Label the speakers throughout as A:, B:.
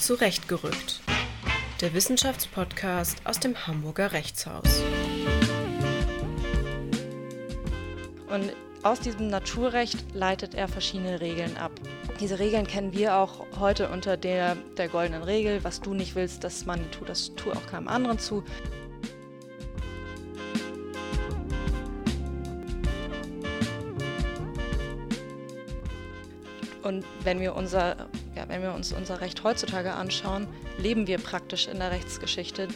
A: Zurechtgerückt. Der Wissenschaftspodcast aus dem Hamburger Rechtshaus.
B: Und aus diesem Naturrecht leitet er verschiedene Regeln ab. Diese Regeln kennen wir auch heute unter der, der goldenen Regel. Was du nicht willst, dass man tut, das tue auch keinem anderen zu. Und wenn wir, unser, wenn wir uns unser Recht heutzutage anschauen, leben wir praktisch in der Rechtsgeschichte.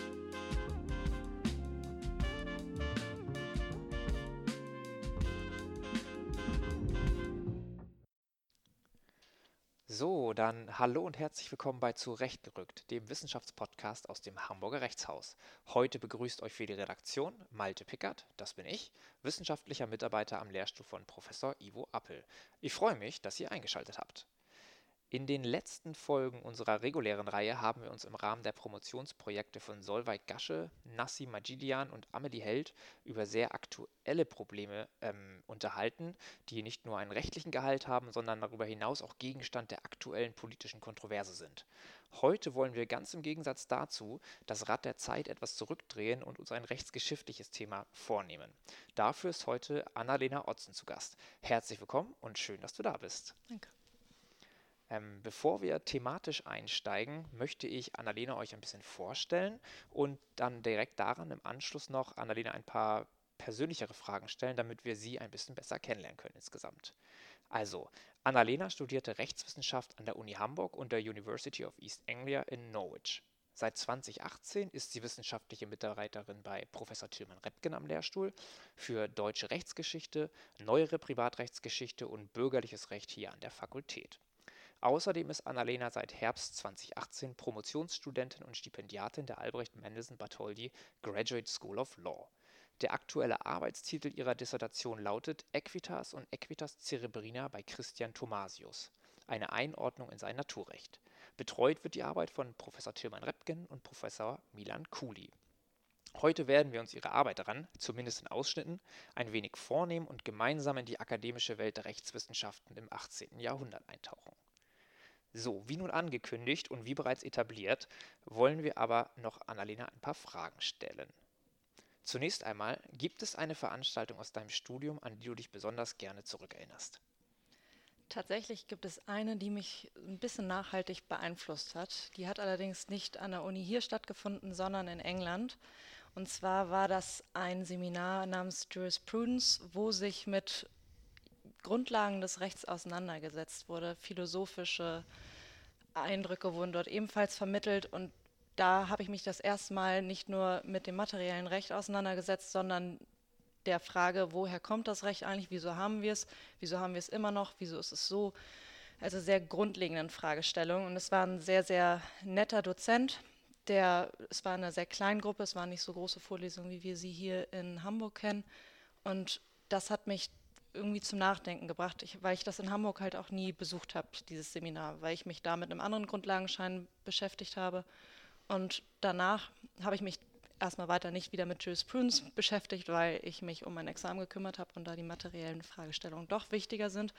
C: So, dann hallo und herzlich willkommen bei Zurechtgerückt, dem Wissenschaftspodcast aus dem Hamburger Rechtshaus. Heute begrüßt euch für die Redaktion Malte Pickert, das bin ich, wissenschaftlicher Mitarbeiter am Lehrstuhl von Professor Ivo Appel. Ich freue mich, dass ihr eingeschaltet habt. In den letzten Folgen unserer regulären Reihe haben wir uns im Rahmen der Promotionsprojekte von Solveig Gasche, Nassi Majidian und Amelie Held über sehr aktuelle Probleme ähm, unterhalten, die nicht nur einen rechtlichen Gehalt haben, sondern darüber hinaus auch Gegenstand der aktuellen politischen Kontroverse sind. Heute wollen wir ganz im Gegensatz dazu das Rad der Zeit etwas zurückdrehen und uns ein rechtsgeschichtliches Thema vornehmen. Dafür ist heute Annalena Otzen zu Gast. Herzlich willkommen und schön, dass du da bist.
B: Danke.
C: Ähm, bevor wir thematisch einsteigen, möchte ich Annalena euch ein bisschen vorstellen und dann direkt daran im Anschluss noch Annalena ein paar persönlichere Fragen stellen, damit wir sie ein bisschen besser kennenlernen können insgesamt. Also, Annalena studierte Rechtswissenschaft an der Uni Hamburg und der University of East Anglia in Norwich. Seit 2018 ist sie wissenschaftliche Mitarbeiterin bei Professor Tilman Repken am Lehrstuhl für deutsche Rechtsgeschichte, neuere Privatrechtsgeschichte und bürgerliches Recht hier an der Fakultät. Außerdem ist Annalena seit Herbst 2018 Promotionsstudentin und Stipendiatin der Albrecht Mendelssohn Bartholdy Graduate School of Law. Der aktuelle Arbeitstitel ihrer Dissertation lautet Equitas und Equitas Cerebrina bei Christian Thomasius. Eine Einordnung in sein Naturrecht. Betreut wird die Arbeit von Professor Tilman Repken und Professor Milan Kuli. Heute werden wir uns ihre Arbeit daran, zumindest in Ausschnitten, ein wenig vornehmen und gemeinsam in die akademische Welt der Rechtswissenschaften im 18. Jahrhundert eintauchen. So, wie nun angekündigt und wie bereits etabliert, wollen wir aber noch Annalena ein paar Fragen stellen. Zunächst einmal, gibt es eine Veranstaltung aus deinem Studium, an die du dich besonders gerne zurückerinnerst?
B: Tatsächlich gibt es eine, die mich ein bisschen nachhaltig beeinflusst hat. Die hat allerdings nicht an der Uni hier stattgefunden, sondern in England. Und zwar war das ein Seminar namens Jurisprudence, wo sich mit Grundlagen des Rechts auseinandergesetzt wurde. Philosophische Eindrücke wurden dort ebenfalls vermittelt und da habe ich mich das erste Mal nicht nur mit dem materiellen Recht auseinandergesetzt, sondern der Frage, woher kommt das Recht eigentlich, wieso haben wir es, wieso haben wir es immer noch, wieso ist es so. Also sehr grundlegenden Fragestellungen. Und es war ein sehr, sehr netter Dozent. Der, es war eine sehr kleine Gruppe, es waren nicht so große Vorlesungen, wie wir sie hier in Hamburg kennen. Und das hat mich irgendwie zum Nachdenken gebracht, ich, weil ich das in Hamburg halt auch nie besucht habe, dieses Seminar, weil ich mich da mit einem anderen Grundlagenschein beschäftigt habe. Und danach habe ich mich erstmal weiter nicht wieder mit Jurisprudence beschäftigt, weil ich mich um mein Examen gekümmert habe und da die materiellen Fragestellungen doch wichtiger sind.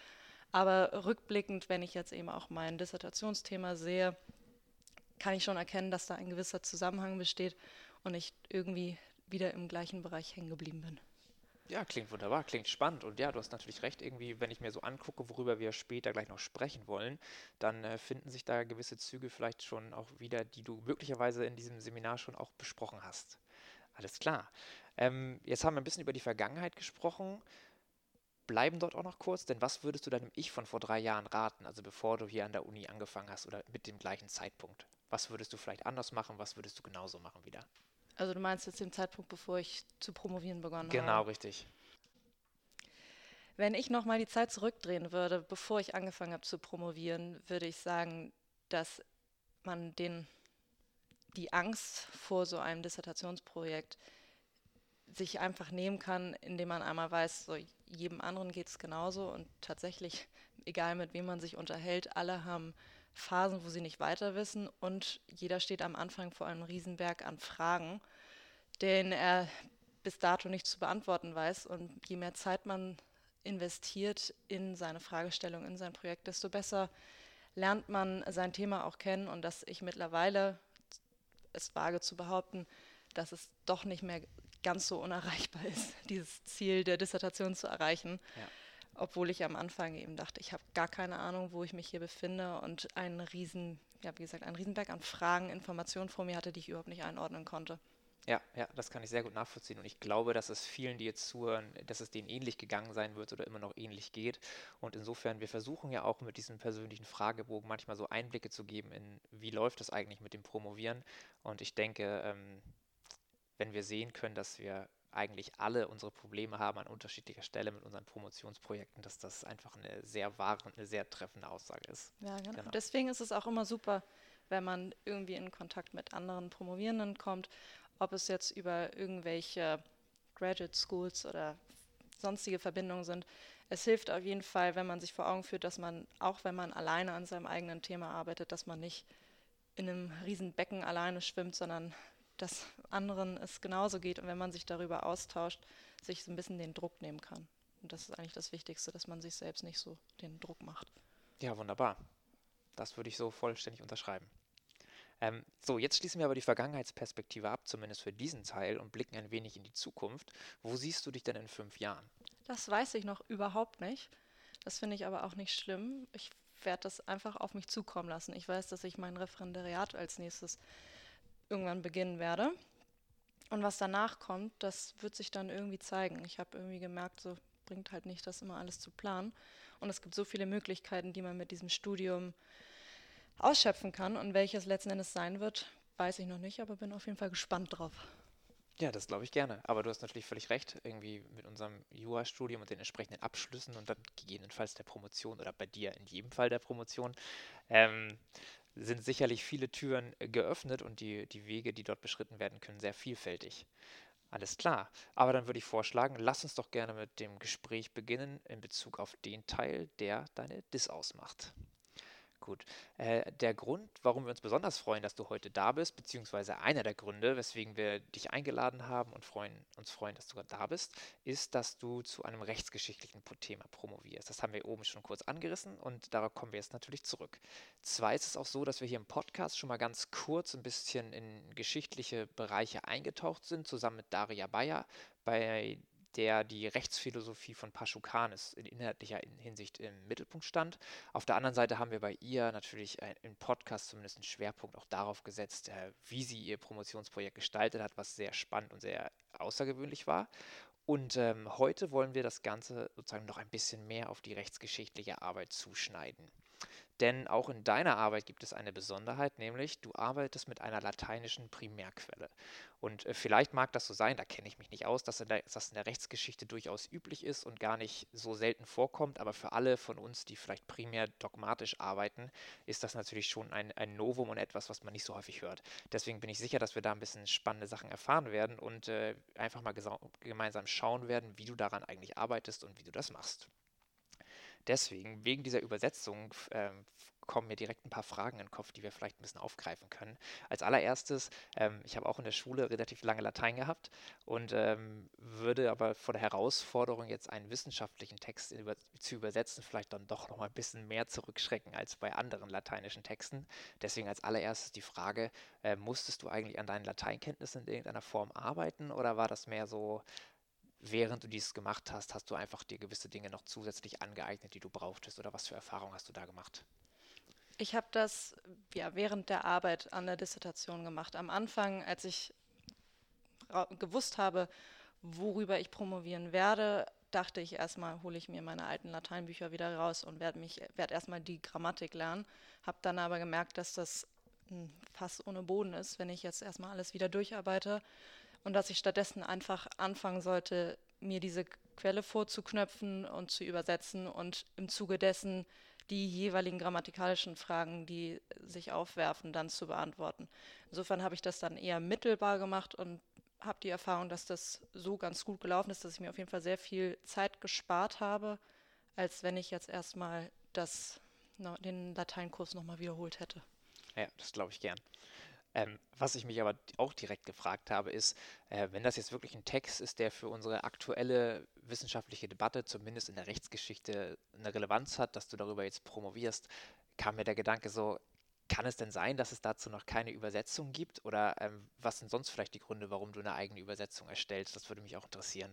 B: Aber rückblickend, wenn ich jetzt eben auch mein Dissertationsthema sehe, kann ich schon erkennen, dass da ein gewisser Zusammenhang besteht und ich irgendwie wieder im gleichen Bereich hängen geblieben bin.
C: Ja, klingt wunderbar, klingt spannend. Und ja, du hast natürlich recht, irgendwie, wenn ich mir so angucke, worüber wir später gleich noch sprechen wollen, dann äh, finden sich da gewisse Züge vielleicht schon auch wieder, die du möglicherweise in diesem Seminar schon auch besprochen hast. Alles klar. Ähm, jetzt haben wir ein bisschen über die Vergangenheit gesprochen. Bleiben dort auch noch kurz, denn was würdest du deinem Ich von vor drei Jahren raten, also bevor du hier an der Uni angefangen hast oder mit dem gleichen Zeitpunkt? Was würdest du vielleicht anders machen? Was würdest du genauso machen wieder?
B: Also du meinst jetzt den Zeitpunkt, bevor ich zu promovieren begonnen
C: genau,
B: habe?
C: Genau, richtig.
B: Wenn ich nochmal die Zeit zurückdrehen würde, bevor ich angefangen habe zu promovieren, würde ich sagen, dass man den, die Angst vor so einem Dissertationsprojekt sich einfach nehmen kann, indem man einmal weiß, so jedem anderen geht es genauso und tatsächlich, egal mit wem man sich unterhält, alle haben Phasen, wo sie nicht weiter wissen und jeder steht am Anfang vor einem Riesenberg an Fragen, den er bis dato nicht zu beantworten weiß. Und je mehr Zeit man investiert in seine Fragestellung, in sein Projekt, desto besser lernt man sein Thema auch kennen und dass ich mittlerweile es wage zu behaupten, dass es doch nicht mehr ganz so unerreichbar ist, dieses Ziel der Dissertation zu erreichen. Ja. Obwohl ich am Anfang eben dachte, ich habe gar keine Ahnung, wo ich mich hier befinde und einen riesen, ja, wie gesagt, einen Riesenberg an Fragen, Informationen vor mir hatte, die ich überhaupt nicht einordnen konnte.
C: Ja, ja, das kann ich sehr gut nachvollziehen. Und ich glaube, dass es vielen, die jetzt zuhören, dass es denen ähnlich gegangen sein wird oder immer noch ähnlich geht. Und insofern, wir versuchen ja auch mit diesem persönlichen Fragebogen manchmal so Einblicke zu geben in, wie läuft es eigentlich mit dem Promovieren. Und ich denke, ähm, wenn wir sehen können, dass wir eigentlich alle unsere Probleme haben an unterschiedlicher Stelle mit unseren Promotionsprojekten, dass das einfach eine sehr wahre und eine sehr treffende Aussage ist.
B: Ja, genau. genau. Deswegen ist es auch immer super, wenn man irgendwie in Kontakt mit anderen Promovierenden kommt ob es jetzt über irgendwelche Graduate Schools oder sonstige Verbindungen sind. Es hilft auf jeden Fall, wenn man sich vor Augen führt, dass man, auch wenn man alleine an seinem eigenen Thema arbeitet, dass man nicht in einem riesen Becken alleine schwimmt, sondern dass anderen es genauso geht und wenn man sich darüber austauscht, sich so ein bisschen den Druck nehmen kann. Und das ist eigentlich das Wichtigste, dass man sich selbst nicht so den Druck macht.
C: Ja, wunderbar. Das würde ich so vollständig unterschreiben. Ähm, so, jetzt schließen wir aber die Vergangenheitsperspektive ab, zumindest für diesen Teil, und blicken ein wenig in die Zukunft. Wo siehst du dich denn in fünf Jahren?
B: Das weiß ich noch überhaupt nicht. Das finde ich aber auch nicht schlimm. Ich werde das einfach auf mich zukommen lassen. Ich weiß, dass ich mein Referendariat als nächstes irgendwann beginnen werde. Und was danach kommt, das wird sich dann irgendwie zeigen. Ich habe irgendwie gemerkt, so bringt halt nicht, das immer alles zu planen. Und es gibt so viele Möglichkeiten, die man mit diesem Studium ausschöpfen kann. Und welches letzten Endes sein wird, weiß ich noch nicht, aber bin auf jeden Fall gespannt drauf.
C: Ja, das glaube ich gerne. Aber du hast natürlich völlig recht, irgendwie mit unserem Jura-Studium und den entsprechenden Abschlüssen und dann gegebenenfalls der Promotion oder bei dir in jedem Fall der Promotion, ähm, sind sicherlich viele Türen geöffnet und die, die Wege, die dort beschritten werden können, sehr vielfältig. Alles klar. Aber dann würde ich vorschlagen, lass uns doch gerne mit dem Gespräch beginnen in Bezug auf den Teil, der deine DIS ausmacht. Gut. Äh, der Grund, warum wir uns besonders freuen, dass du heute da bist, beziehungsweise einer der Gründe, weswegen wir dich eingeladen haben und freuen, uns freuen, dass du da bist, ist, dass du zu einem rechtsgeschichtlichen Thema promovierst. Das haben wir oben schon kurz angerissen und darauf kommen wir jetzt natürlich zurück. Zwar ist es auch so, dass wir hier im Podcast schon mal ganz kurz ein bisschen in geschichtliche Bereiche eingetaucht sind, zusammen mit Daria Bayer, bei der die Rechtsphilosophie von Paschukanis in inhaltlicher Hinsicht im Mittelpunkt stand. Auf der anderen Seite haben wir bei ihr natürlich im Podcast zumindest einen Schwerpunkt auch darauf gesetzt, äh, wie sie ihr Promotionsprojekt gestaltet hat, was sehr spannend und sehr außergewöhnlich war. Und ähm, heute wollen wir das Ganze sozusagen noch ein bisschen mehr auf die rechtsgeschichtliche Arbeit zuschneiden. Denn auch in deiner Arbeit gibt es eine Besonderheit, nämlich du arbeitest mit einer lateinischen Primärquelle. Und äh, vielleicht mag das so sein, da kenne ich mich nicht aus, dass, der, das in der Rechtsgeschichte durchaus üblich ist und gar nicht so selten vorkommt, aber für alle von uns, die vielleicht primär dogmatisch arbeiten, ist das natürlich schon ein, ein Novum und etwas, was man nicht so häufig hört. Deswegen bin ich sicher, dass wir da ein bisschen spannende Sachen erfahren werden und äh, einfach mal gemeinsam schauen werden, wie du daran eigentlich arbeitest und wie du das machst. Deswegen, wegen dieser Übersetzung, äh, kommen mir direkt ein paar Fragen in den Kopf, die wir vielleicht ein bisschen aufgreifen können. Als allererstes, ähm, ich habe auch in der Schule relativ lange Latein gehabt und ähm, würde aber vor der Herausforderung, jetzt einen wissenschaftlichen Text über, zu übersetzen, vielleicht dann doch noch mal ein bisschen mehr zurückschrecken als bei anderen lateinischen Texten. Deswegen als allererstes die Frage, äh, musstest du eigentlich an deinen Lateinkenntnissen in irgendeiner Form arbeiten oder war das mehr so, während du dies gemacht hast, hast du einfach dir gewisse Dinge noch zusätzlich angeeignet, die du brauchtest? Oder was für Erfahrungen hast du da gemacht?
B: Ich habe das ja während der Arbeit an der Dissertation gemacht. Am Anfang, als ich gewusst habe, worüber ich promovieren werde, dachte ich erstmal, hole ich mir meine alten Lateinbücher wieder raus und werde werde erstmal die Grammatik lernen. Habe dann aber gemerkt, dass das fast ohne Boden ist, wenn ich jetzt erstmal alles wieder durcharbeite und dass ich stattdessen einfach anfangen sollte, mir diese Quelle vorzuknöpfen und zu übersetzen und im Zuge dessen die jeweiligen grammatikalischen Fragen, die sich aufwerfen, dann zu beantworten. Insofern habe ich das dann eher mittelbar gemacht und habe die Erfahrung, dass das so ganz gut gelaufen ist, dass ich mir auf jeden Fall sehr viel Zeit gespart habe, als wenn ich jetzt erstmal das, den Lateinkurs nochmal wiederholt hätte.
C: Ja, das glaube ich gern. Ähm, was ich mich aber auch direkt gefragt habe, ist, äh, wenn das jetzt wirklich ein Text ist, der für unsere aktuelle wissenschaftliche Debatte, zumindest in der Rechtsgeschichte, eine Relevanz hat, dass du darüber jetzt promovierst, kam mir der Gedanke so, kann es denn sein, dass es dazu noch keine Übersetzung gibt? Oder ähm, was sind sonst vielleicht die Gründe, warum du eine eigene Übersetzung erstellst? Das würde mich auch interessieren.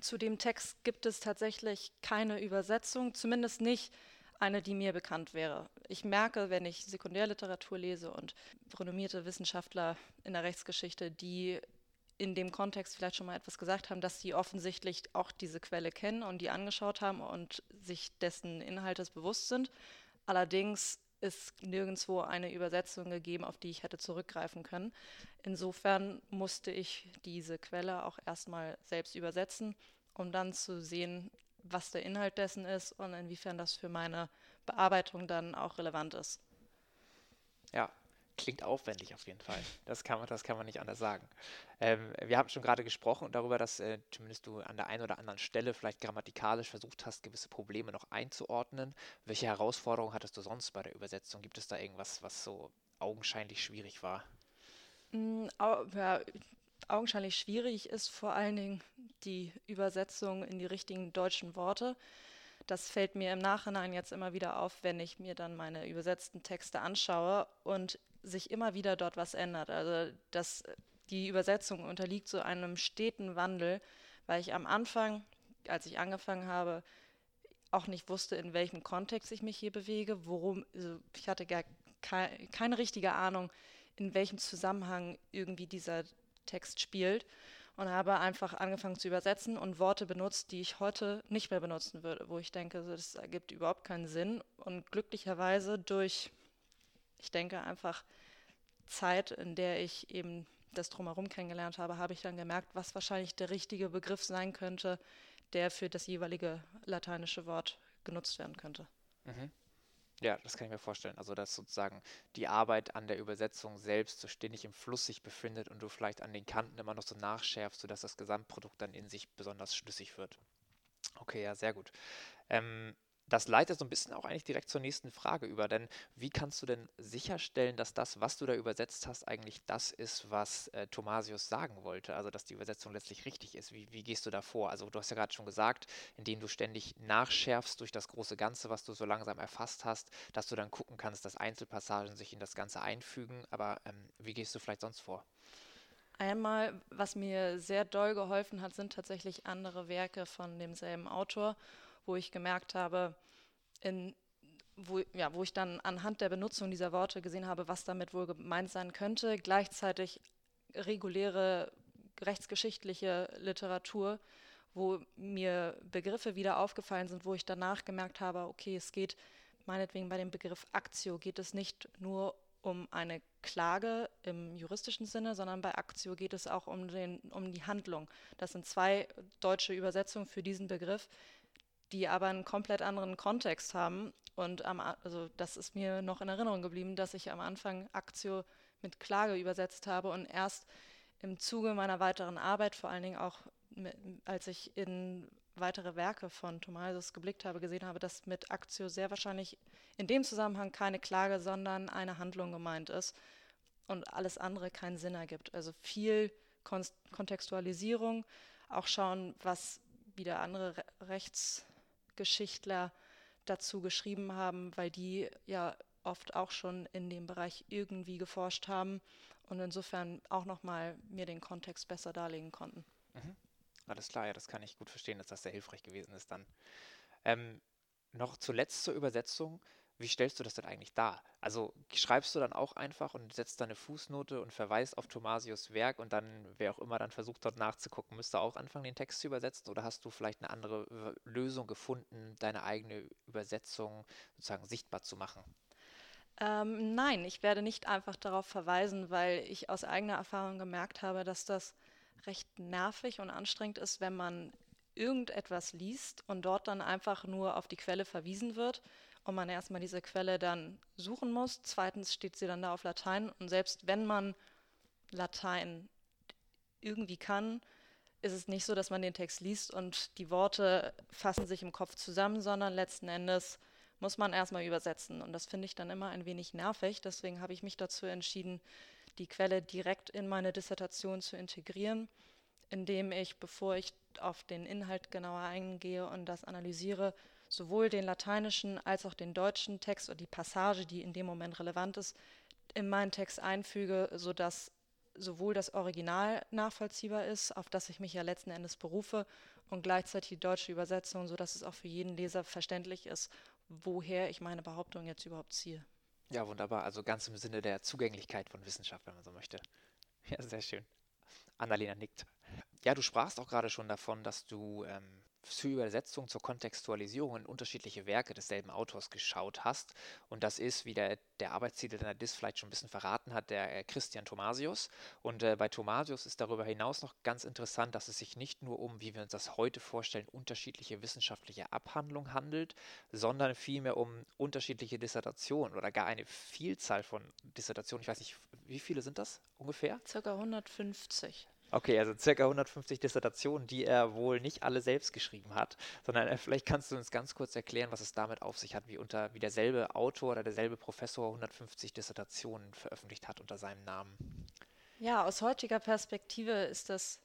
B: Zu dem Text gibt es tatsächlich keine Übersetzung, zumindest nicht eine, die mir bekannt wäre. Ich merke, wenn ich Sekundärliteratur lese und renommierte Wissenschaftler in der Rechtsgeschichte, die in dem Kontext vielleicht schon mal etwas gesagt haben, dass sie offensichtlich auch diese Quelle kennen und die angeschaut haben und sich dessen Inhaltes bewusst sind. Allerdings ist nirgendwo eine Übersetzung gegeben, auf die ich hätte zurückgreifen können. Insofern musste ich diese Quelle auch erstmal selbst übersetzen, um dann zu sehen, was der Inhalt dessen ist und inwiefern das für meine Bearbeitung dann auch relevant ist.
C: Ja, klingt aufwendig auf jeden Fall. Das kann man, das kann man nicht anders sagen. Ähm, wir haben schon gerade gesprochen darüber, dass äh, zumindest du an der einen oder anderen Stelle vielleicht grammatikalisch versucht hast, gewisse Probleme noch einzuordnen. Welche Herausforderungen hattest du sonst bei der Übersetzung? Gibt es da irgendwas, was so augenscheinlich schwierig war?
B: Mm, ja, augenscheinlich schwierig ist vor allen Dingen die Übersetzung in die richtigen deutschen Worte. Das fällt mir im Nachhinein jetzt immer wieder auf, wenn ich mir dann meine übersetzten Texte anschaue und sich immer wieder dort was ändert. Also das, die Übersetzung unterliegt so einem steten Wandel, weil ich am Anfang, als ich angefangen habe, auch nicht wusste, in welchem Kontext ich mich hier bewege, worum, also ich hatte gar keine, keine richtige Ahnung, in welchem Zusammenhang irgendwie dieser Text spielt und habe einfach angefangen zu übersetzen und Worte benutzt, die ich heute nicht mehr benutzen würde, wo ich denke, das ergibt überhaupt keinen Sinn. Und glücklicherweise durch, ich denke einfach Zeit, in der ich eben das drumherum kennengelernt habe, habe ich dann gemerkt, was wahrscheinlich der richtige Begriff sein könnte, der für das jeweilige lateinische Wort genutzt werden könnte.
C: Mhm. Ja, das kann ich mir vorstellen. Also, dass sozusagen die Arbeit an der Übersetzung selbst so ständig im Fluss sich befindet und du vielleicht an den Kanten immer noch so nachschärfst, sodass das Gesamtprodukt dann in sich besonders schlüssig wird. Okay, ja, sehr gut. Ähm, das leitet so ein bisschen auch eigentlich direkt zur nächsten Frage über, denn wie kannst du denn sicherstellen, dass das, was du da übersetzt hast, eigentlich das ist, was äh, Thomasius sagen wollte, also dass die Übersetzung letztlich richtig ist? Wie, wie gehst du da vor? Also du hast ja gerade schon gesagt, indem du ständig nachschärfst durch das große Ganze, was du so langsam erfasst hast, dass du dann gucken kannst, dass Einzelpassagen sich in das Ganze einfügen, aber ähm, wie gehst du vielleicht sonst vor?
B: Einmal, was mir sehr doll geholfen hat, sind tatsächlich andere Werke von demselben Autor wo ich gemerkt habe, in, wo, ja, wo ich dann anhand der Benutzung dieser Worte gesehen habe, was damit wohl gemeint sein könnte, gleichzeitig reguläre rechtsgeschichtliche Literatur, wo mir Begriffe wieder aufgefallen sind, wo ich danach gemerkt habe, okay, es geht meinetwegen bei dem Begriff Aktio geht es nicht nur um eine Klage im juristischen Sinne, sondern bei Aktio geht es auch um, den, um die Handlung. Das sind zwei deutsche Übersetzungen für diesen Begriff, die aber einen komplett anderen Kontext haben. Und am, also das ist mir noch in Erinnerung geblieben, dass ich am Anfang Aktio mit Klage übersetzt habe und erst im Zuge meiner weiteren Arbeit, vor allen Dingen auch mit, als ich in weitere Werke von Thomasius geblickt habe, gesehen habe, dass mit Aktio sehr wahrscheinlich in dem Zusammenhang keine Klage, sondern eine Handlung gemeint ist und alles andere keinen Sinn ergibt. Also viel Kon Kontextualisierung, auch schauen, was wieder andere Re Rechts Geschichtler dazu geschrieben haben, weil die ja oft auch schon in dem Bereich irgendwie geforscht haben und insofern auch nochmal mir den Kontext besser darlegen konnten.
C: Mhm. Alles klar, ja, das kann ich gut verstehen, dass das sehr hilfreich gewesen ist dann. Ähm, noch zuletzt zur Übersetzung wie stellst du das denn eigentlich dar? Also schreibst du dann auch einfach und setzt da eine Fußnote und verweist auf Thomasius Werk und dann, wer auch immer dann versucht dort nachzugucken, müsste auch anfangen, den Text zu übersetzen oder hast du vielleicht eine andere Lösung gefunden, deine eigene Übersetzung sozusagen sichtbar zu machen?
B: Ähm, nein, ich werde nicht einfach darauf verweisen, weil ich aus eigener Erfahrung gemerkt habe, dass das recht nervig und anstrengend ist, wenn man irgendetwas liest und dort dann einfach nur auf die Quelle verwiesen wird und man erstmal diese Quelle dann suchen muss. Zweitens steht sie dann da auf Latein und selbst wenn man Latein irgendwie kann, ist es nicht so, dass man den Text liest und die Worte fassen sich im Kopf zusammen, sondern letzten Endes muss man erstmal übersetzen. Und das finde ich dann immer ein wenig nervig. Deswegen habe ich mich dazu entschieden, die Quelle direkt in meine Dissertation zu integrieren, indem ich, bevor ich auf den Inhalt genauer eingehe und das analysiere, sowohl den lateinischen als auch den deutschen Text oder die Passage, die in dem Moment relevant ist, in meinen Text einfüge, sodass sowohl das Original nachvollziehbar ist, auf das ich mich ja letzten Endes berufe, und gleichzeitig die deutsche Übersetzung, sodass es auch für jeden Leser verständlich ist, woher ich meine Behauptung jetzt überhaupt ziehe.
C: Ja, wunderbar. Also ganz im Sinne der Zugänglichkeit von Wissenschaft, wenn man so möchte. Ja, sehr schön. Annalena nickt. Ja, du sprachst auch gerade schon davon, dass du ähm, zur Übersetzung, zur Kontextualisierung in unterschiedliche Werke desselben Autors geschaut hast. Und das ist, wie der, der Arbeitstitel deiner Dis vielleicht schon ein bisschen verraten hat, der äh, Christian Thomasius. Und äh, bei Thomasius ist darüber hinaus noch ganz interessant, dass es sich nicht nur um, wie wir uns das heute vorstellen, unterschiedliche wissenschaftliche Abhandlungen handelt, sondern vielmehr um unterschiedliche Dissertationen oder gar eine Vielzahl von Dissertationen. Ich weiß nicht, wie viele sind das ungefähr?
B: Circa 150.
C: Okay, also circa 150 Dissertationen, die er wohl nicht alle selbst geschrieben hat, sondern äh, vielleicht kannst du uns ganz kurz erklären, was es damit auf sich hat, wie unter wie derselbe Autor oder derselbe Professor 150 Dissertationen veröffentlicht hat unter seinem Namen.
B: Ja, aus heutiger Perspektive ist das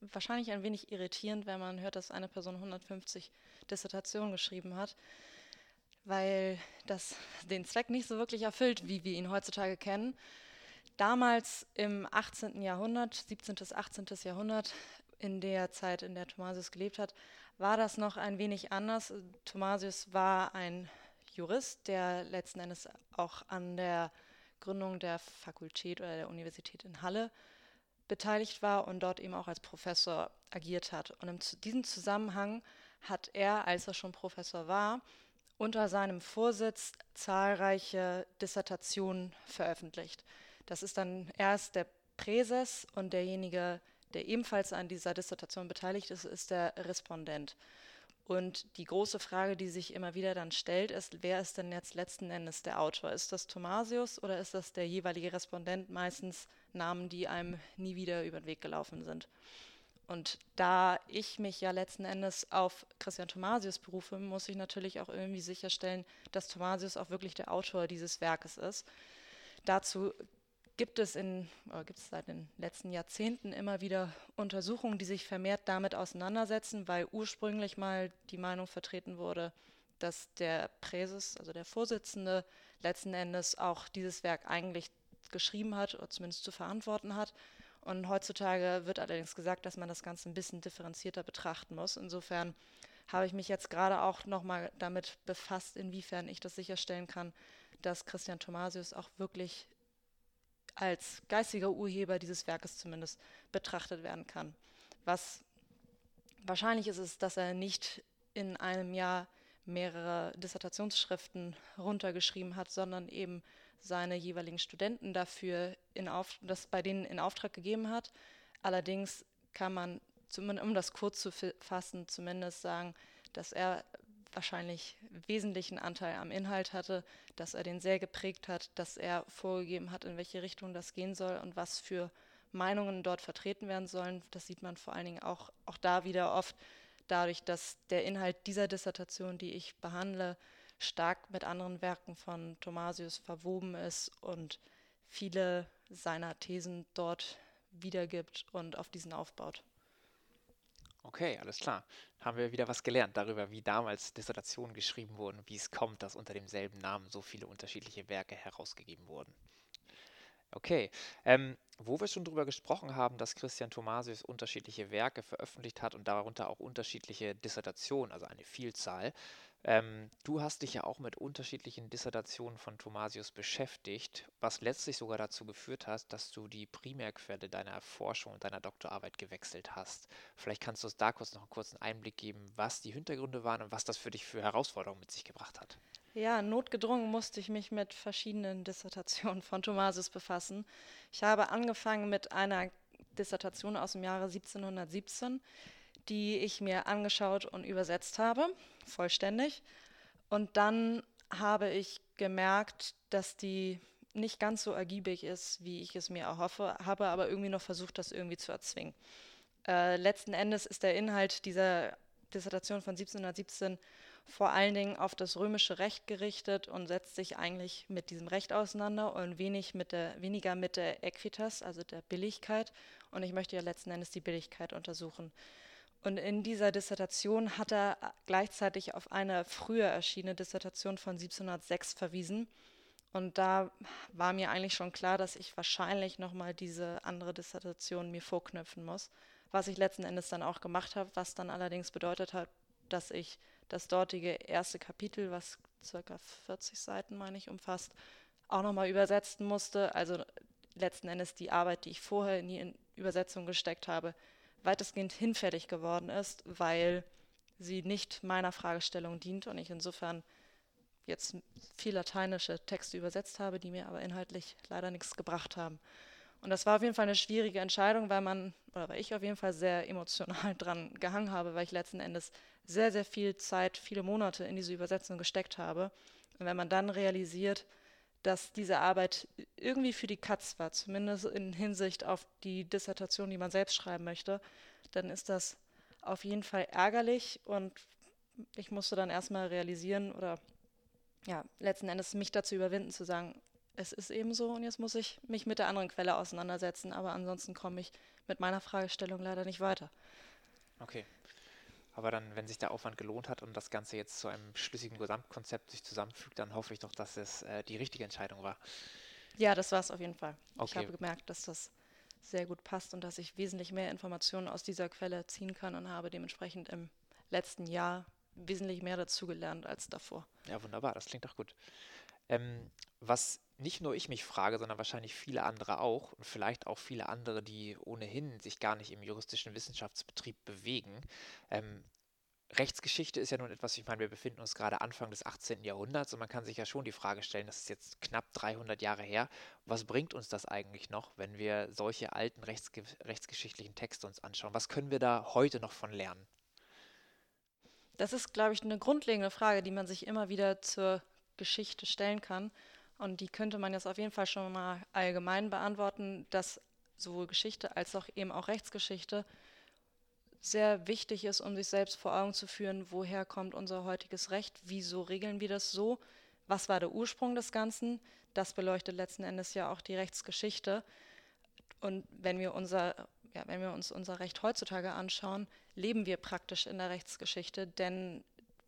B: wahrscheinlich ein wenig irritierend, wenn man hört, dass eine Person 150 Dissertationen geschrieben hat, weil das den Zweck nicht so wirklich erfüllt, wie wir ihn heutzutage kennen. Damals im 18. Jahrhundert, 17. bis 18. Jahrhundert, in der Zeit, in der Thomasius gelebt hat, war das noch ein wenig anders. Thomasius war ein Jurist, der letzten Endes auch an der Gründung der Fakultät oder der Universität in Halle beteiligt war und dort eben auch als Professor agiert hat. Und in diesem Zusammenhang hat er, als er schon Professor war, unter seinem Vorsitz zahlreiche Dissertationen veröffentlicht. Das ist dann erst der Präses und derjenige, der ebenfalls an dieser Dissertation beteiligt ist, ist der Respondent. Und die große Frage, die sich immer wieder dann stellt, ist, wer ist denn jetzt letzten Endes der Autor? Ist das Thomasius oder ist das der jeweilige Respondent? Meistens Namen, die einem nie wieder über den Weg gelaufen sind. Und da ich mich ja letzten Endes auf Christian Thomasius berufe, muss ich natürlich auch irgendwie sicherstellen, dass Thomasius auch wirklich der Autor dieses Werkes ist. Dazu gibt es, in, gibt es seit den letzten Jahrzehnten immer wieder Untersuchungen, die sich vermehrt damit auseinandersetzen, weil ursprünglich mal die Meinung vertreten wurde, dass der Präses, also der Vorsitzende, letzten Endes auch dieses Werk eigentlich geschrieben hat oder zumindest zu verantworten hat. Und heutzutage wird allerdings gesagt, dass man das Ganze ein bisschen differenzierter betrachten muss. Insofern habe ich mich jetzt gerade auch nochmal damit befasst, inwiefern ich das sicherstellen kann, dass Christian Thomasius auch wirklich als geistiger Urheber dieses Werkes zumindest betrachtet werden kann. Was wahrscheinlich ist, ist, dass er nicht in einem Jahr mehrere Dissertationsschriften runtergeschrieben hat, sondern eben seine jeweiligen Studenten dafür in Auf, das bei denen in Auftrag gegeben hat. Allerdings kann man, um das kurz zu fassen, zumindest sagen, dass er wahrscheinlich wesentlichen Anteil am Inhalt hatte, dass er den sehr geprägt hat, dass er vorgegeben hat, in welche Richtung das gehen soll und was für Meinungen dort vertreten werden sollen. Das sieht man vor allen Dingen auch, auch da wieder oft dadurch, dass der Inhalt dieser Dissertation, die ich behandle, stark mit anderen Werken von Thomasius verwoben ist und viele seiner Thesen dort wiedergibt und auf diesen aufbaut.
C: Okay, alles klar. Haben wir wieder was gelernt darüber, wie damals Dissertationen geschrieben wurden, wie es kommt, dass unter demselben Namen so viele unterschiedliche Werke herausgegeben wurden. Okay, ähm, wo wir schon darüber gesprochen haben, dass Christian Thomasius unterschiedliche Werke veröffentlicht hat und darunter auch unterschiedliche Dissertationen, also eine Vielzahl, ähm, du hast dich ja auch mit unterschiedlichen Dissertationen von Thomasius beschäftigt, was letztlich sogar dazu geführt hat, dass du die Primärquelle deiner Forschung und deiner Doktorarbeit gewechselt hast. Vielleicht kannst du uns da kurz noch einen kurzen Einblick geben, was die Hintergründe waren und was das für dich für Herausforderungen mit sich gebracht hat.
B: Ja, notgedrungen musste ich mich mit verschiedenen Dissertationen von Thomasius befassen. Ich habe angefangen mit einer Dissertation aus dem Jahre 1717 die ich mir angeschaut und übersetzt habe, vollständig. Und dann habe ich gemerkt, dass die nicht ganz so ergiebig ist, wie ich es mir erhoffe, habe aber irgendwie noch versucht, das irgendwie zu erzwingen. Äh, letzten Endes ist der Inhalt dieser Dissertation von 1717 vor allen Dingen auf das römische Recht gerichtet und setzt sich eigentlich mit diesem Recht auseinander und wenig mit der, weniger mit der Equitas, also der Billigkeit. Und ich möchte ja letzten Endes die Billigkeit untersuchen. Und in dieser Dissertation hat er gleichzeitig auf eine früher erschienene Dissertation von 1706 verwiesen. Und da war mir eigentlich schon klar, dass ich wahrscheinlich nochmal diese andere Dissertation mir vorknüpfen muss, was ich letzten Endes dann auch gemacht habe, was dann allerdings bedeutet hat, dass ich das dortige erste Kapitel, was circa 40 Seiten, meine ich, umfasst, auch nochmal übersetzen musste. Also letzten Endes die Arbeit, die ich vorher in die Übersetzung gesteckt habe, weitestgehend hinfällig geworden ist, weil sie nicht meiner Fragestellung dient und ich insofern jetzt viel lateinische Texte übersetzt habe, die mir aber inhaltlich leider nichts gebracht haben. Und das war auf jeden Fall eine schwierige Entscheidung, weil man, oder weil ich auf jeden Fall sehr emotional dran gehangen habe, weil ich letzten Endes sehr, sehr viel Zeit, viele Monate in diese Übersetzung gesteckt habe. Und wenn man dann realisiert, dass diese Arbeit irgendwie für die Katz war, zumindest in Hinsicht auf die Dissertation, die man selbst schreiben möchte, dann ist das auf jeden Fall ärgerlich und ich musste dann erstmal realisieren oder ja, letzten Endes mich dazu überwinden zu sagen, es ist eben so und jetzt muss ich mich mit der anderen Quelle auseinandersetzen, aber ansonsten komme ich mit meiner Fragestellung leider nicht weiter.
C: Okay. Aber dann, wenn sich der Aufwand gelohnt hat und das Ganze jetzt zu einem schlüssigen Gesamtkonzept sich zusammenfügt, dann hoffe ich doch, dass es äh, die richtige Entscheidung war.
B: Ja, das war es auf jeden Fall.
C: Okay.
B: Ich habe gemerkt, dass das sehr gut passt und dass ich wesentlich mehr Informationen aus dieser Quelle ziehen kann und habe dementsprechend im letzten Jahr wesentlich mehr dazugelernt als davor.
C: Ja, wunderbar, das klingt doch gut. Ähm, was nicht nur ich mich frage, sondern wahrscheinlich viele andere auch und vielleicht auch viele andere, die ohnehin sich gar nicht im juristischen Wissenschaftsbetrieb bewegen. Ähm, Rechtsgeschichte ist ja nun etwas, ich meine, wir befinden uns gerade Anfang des 18. Jahrhunderts und man kann sich ja schon die Frage stellen, das ist jetzt knapp 300 Jahre her, was bringt uns das eigentlich noch, wenn wir solche alten rechtsge rechtsgeschichtlichen Texte uns anschauen? Was können wir da heute noch von lernen?
B: Das ist, glaube ich, eine grundlegende Frage, die man sich immer wieder zur Geschichte stellen kann. Und die könnte man jetzt auf jeden Fall schon mal allgemein beantworten, dass sowohl Geschichte als auch eben auch Rechtsgeschichte sehr wichtig ist, um sich selbst vor Augen zu führen, woher kommt unser heutiges Recht, wieso regeln wir das so, was war der Ursprung des Ganzen. Das beleuchtet letzten Endes ja auch die Rechtsgeschichte. Und wenn wir, unser, ja, wenn wir uns unser Recht heutzutage anschauen, leben wir praktisch in der Rechtsgeschichte, denn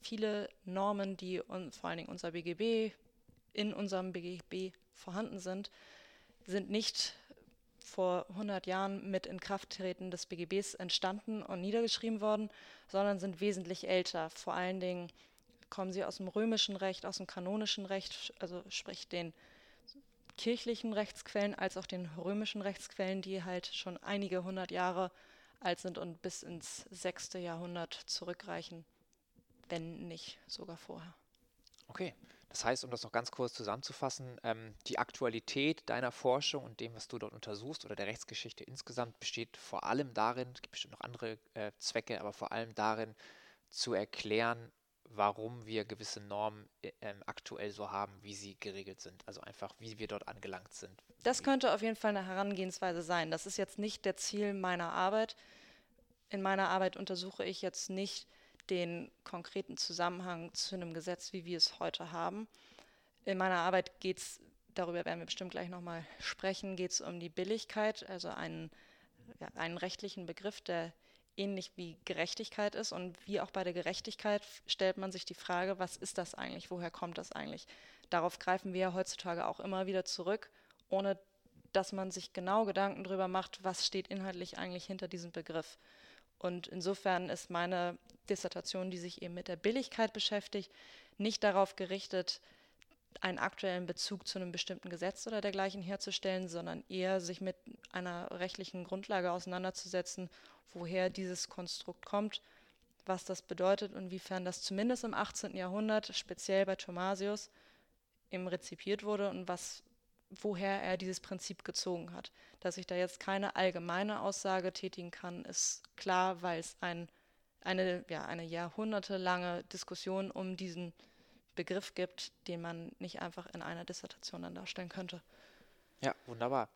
B: viele Normen, die und vor allen Dingen unser BGB in unserem BGB vorhanden sind, sind nicht vor 100 Jahren mit Inkrafttreten des BGBs entstanden und niedergeschrieben worden, sondern sind wesentlich älter. Vor allen Dingen kommen sie aus dem römischen Recht, aus dem kanonischen Recht, also sprich den kirchlichen Rechtsquellen als auch den römischen Rechtsquellen, die halt schon einige hundert Jahre alt sind und bis ins sechste Jahrhundert zurückreichen, wenn nicht sogar vorher.
C: Okay, das heißt, um das noch ganz kurz zusammenzufassen, ähm, die Aktualität deiner Forschung und dem, was du dort untersuchst oder der Rechtsgeschichte insgesamt, besteht vor allem darin, es gibt bestimmt noch andere äh, Zwecke, aber vor allem darin, zu erklären, warum wir gewisse Normen äh, ähm, aktuell so haben, wie sie geregelt sind. Also einfach, wie wir dort angelangt sind.
B: Das könnte auf jeden Fall eine Herangehensweise sein. Das ist jetzt nicht der Ziel meiner Arbeit. In meiner Arbeit untersuche ich jetzt nicht den konkreten Zusammenhang zu einem Gesetz, wie wir es heute haben. In meiner Arbeit geht es, darüber werden wir bestimmt gleich nochmal sprechen, geht es um die Billigkeit, also einen, ja, einen rechtlichen Begriff, der ähnlich wie Gerechtigkeit ist. Und wie auch bei der Gerechtigkeit stellt man sich die Frage, was ist das eigentlich, woher kommt das eigentlich? Darauf greifen wir heutzutage auch immer wieder zurück, ohne dass man sich genau Gedanken darüber macht, was steht inhaltlich eigentlich hinter diesem Begriff. Und insofern ist meine Dissertation, die sich eben mit der Billigkeit beschäftigt, nicht darauf gerichtet, einen aktuellen Bezug zu einem bestimmten Gesetz oder dergleichen herzustellen, sondern eher sich mit einer rechtlichen Grundlage auseinanderzusetzen, woher dieses Konstrukt kommt, was das bedeutet und inwiefern das zumindest im 18. Jahrhundert, speziell bei Thomasius, eben rezipiert wurde und was woher er dieses Prinzip gezogen hat. Dass ich da jetzt keine allgemeine Aussage tätigen kann, ist klar, weil es ein, eine, ja, eine jahrhundertelange Diskussion um diesen Begriff gibt, den man nicht einfach in einer Dissertation dann darstellen könnte.
C: Ja, wunderbar.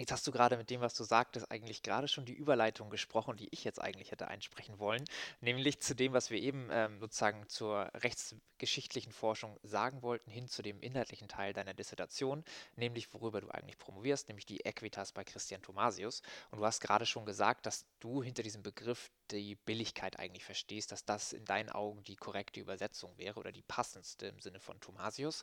C: Jetzt hast du gerade mit dem, was du sagtest, eigentlich gerade schon die Überleitung gesprochen, die ich jetzt eigentlich hätte einsprechen wollen, nämlich zu dem, was wir eben ähm, sozusagen zur rechtsgeschichtlichen Forschung sagen wollten, hin zu dem inhaltlichen Teil deiner Dissertation, nämlich worüber du eigentlich promovierst, nämlich die Equitas bei Christian Thomasius. Und du hast gerade schon gesagt, dass du hinter diesem Begriff die Billigkeit eigentlich verstehst, dass das in deinen Augen die korrekte Übersetzung wäre oder die passendste im Sinne von Thomasius.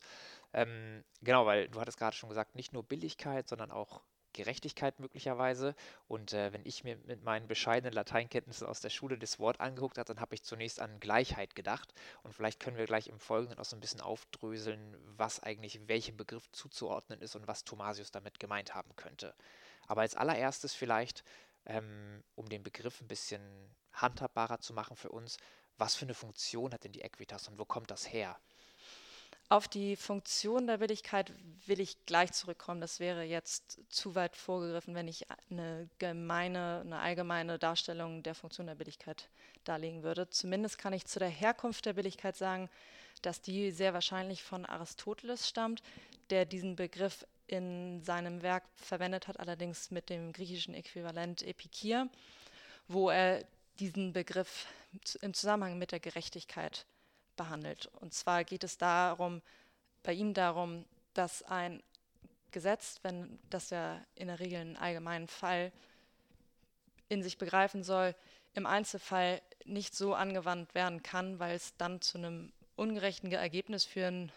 C: Ähm, genau, weil du hattest gerade schon gesagt, nicht nur Billigkeit, sondern auch Gerechtigkeit möglicherweise. Und äh, wenn ich mir mit meinen bescheidenen Lateinkenntnissen aus der Schule das Wort angeguckt habe, dann habe ich zunächst an Gleichheit gedacht. Und vielleicht können wir gleich im Folgenden auch so ein bisschen aufdröseln, was eigentlich welchem Begriff zuzuordnen ist und was Thomasius damit gemeint haben könnte. Aber als allererstes vielleicht, ähm, um den Begriff ein bisschen handhabbarer zu machen für uns, was für eine Funktion hat denn die Equitas und wo kommt das her?
B: Auf die Funktion der Willigkeit will ich gleich zurückkommen. Das wäre jetzt zu weit vorgegriffen, wenn ich eine gemeine, eine allgemeine Darstellung der Funktion der Billigkeit darlegen würde. Zumindest kann ich zu der Herkunft der Billigkeit sagen, dass die sehr wahrscheinlich von Aristoteles stammt, der diesen Begriff in seinem Werk verwendet hat, allerdings mit dem griechischen Äquivalent Epikir, wo er diesen Begriff im Zusammenhang mit der Gerechtigkeit behandelt. Und zwar geht es darum, bei ihm darum, dass ein Gesetz, wenn das ja in der Regel einen allgemeinen Fall in sich begreifen soll, im Einzelfall nicht so angewandt werden kann, weil es dann zu einem ungerechten Ergebnis führen,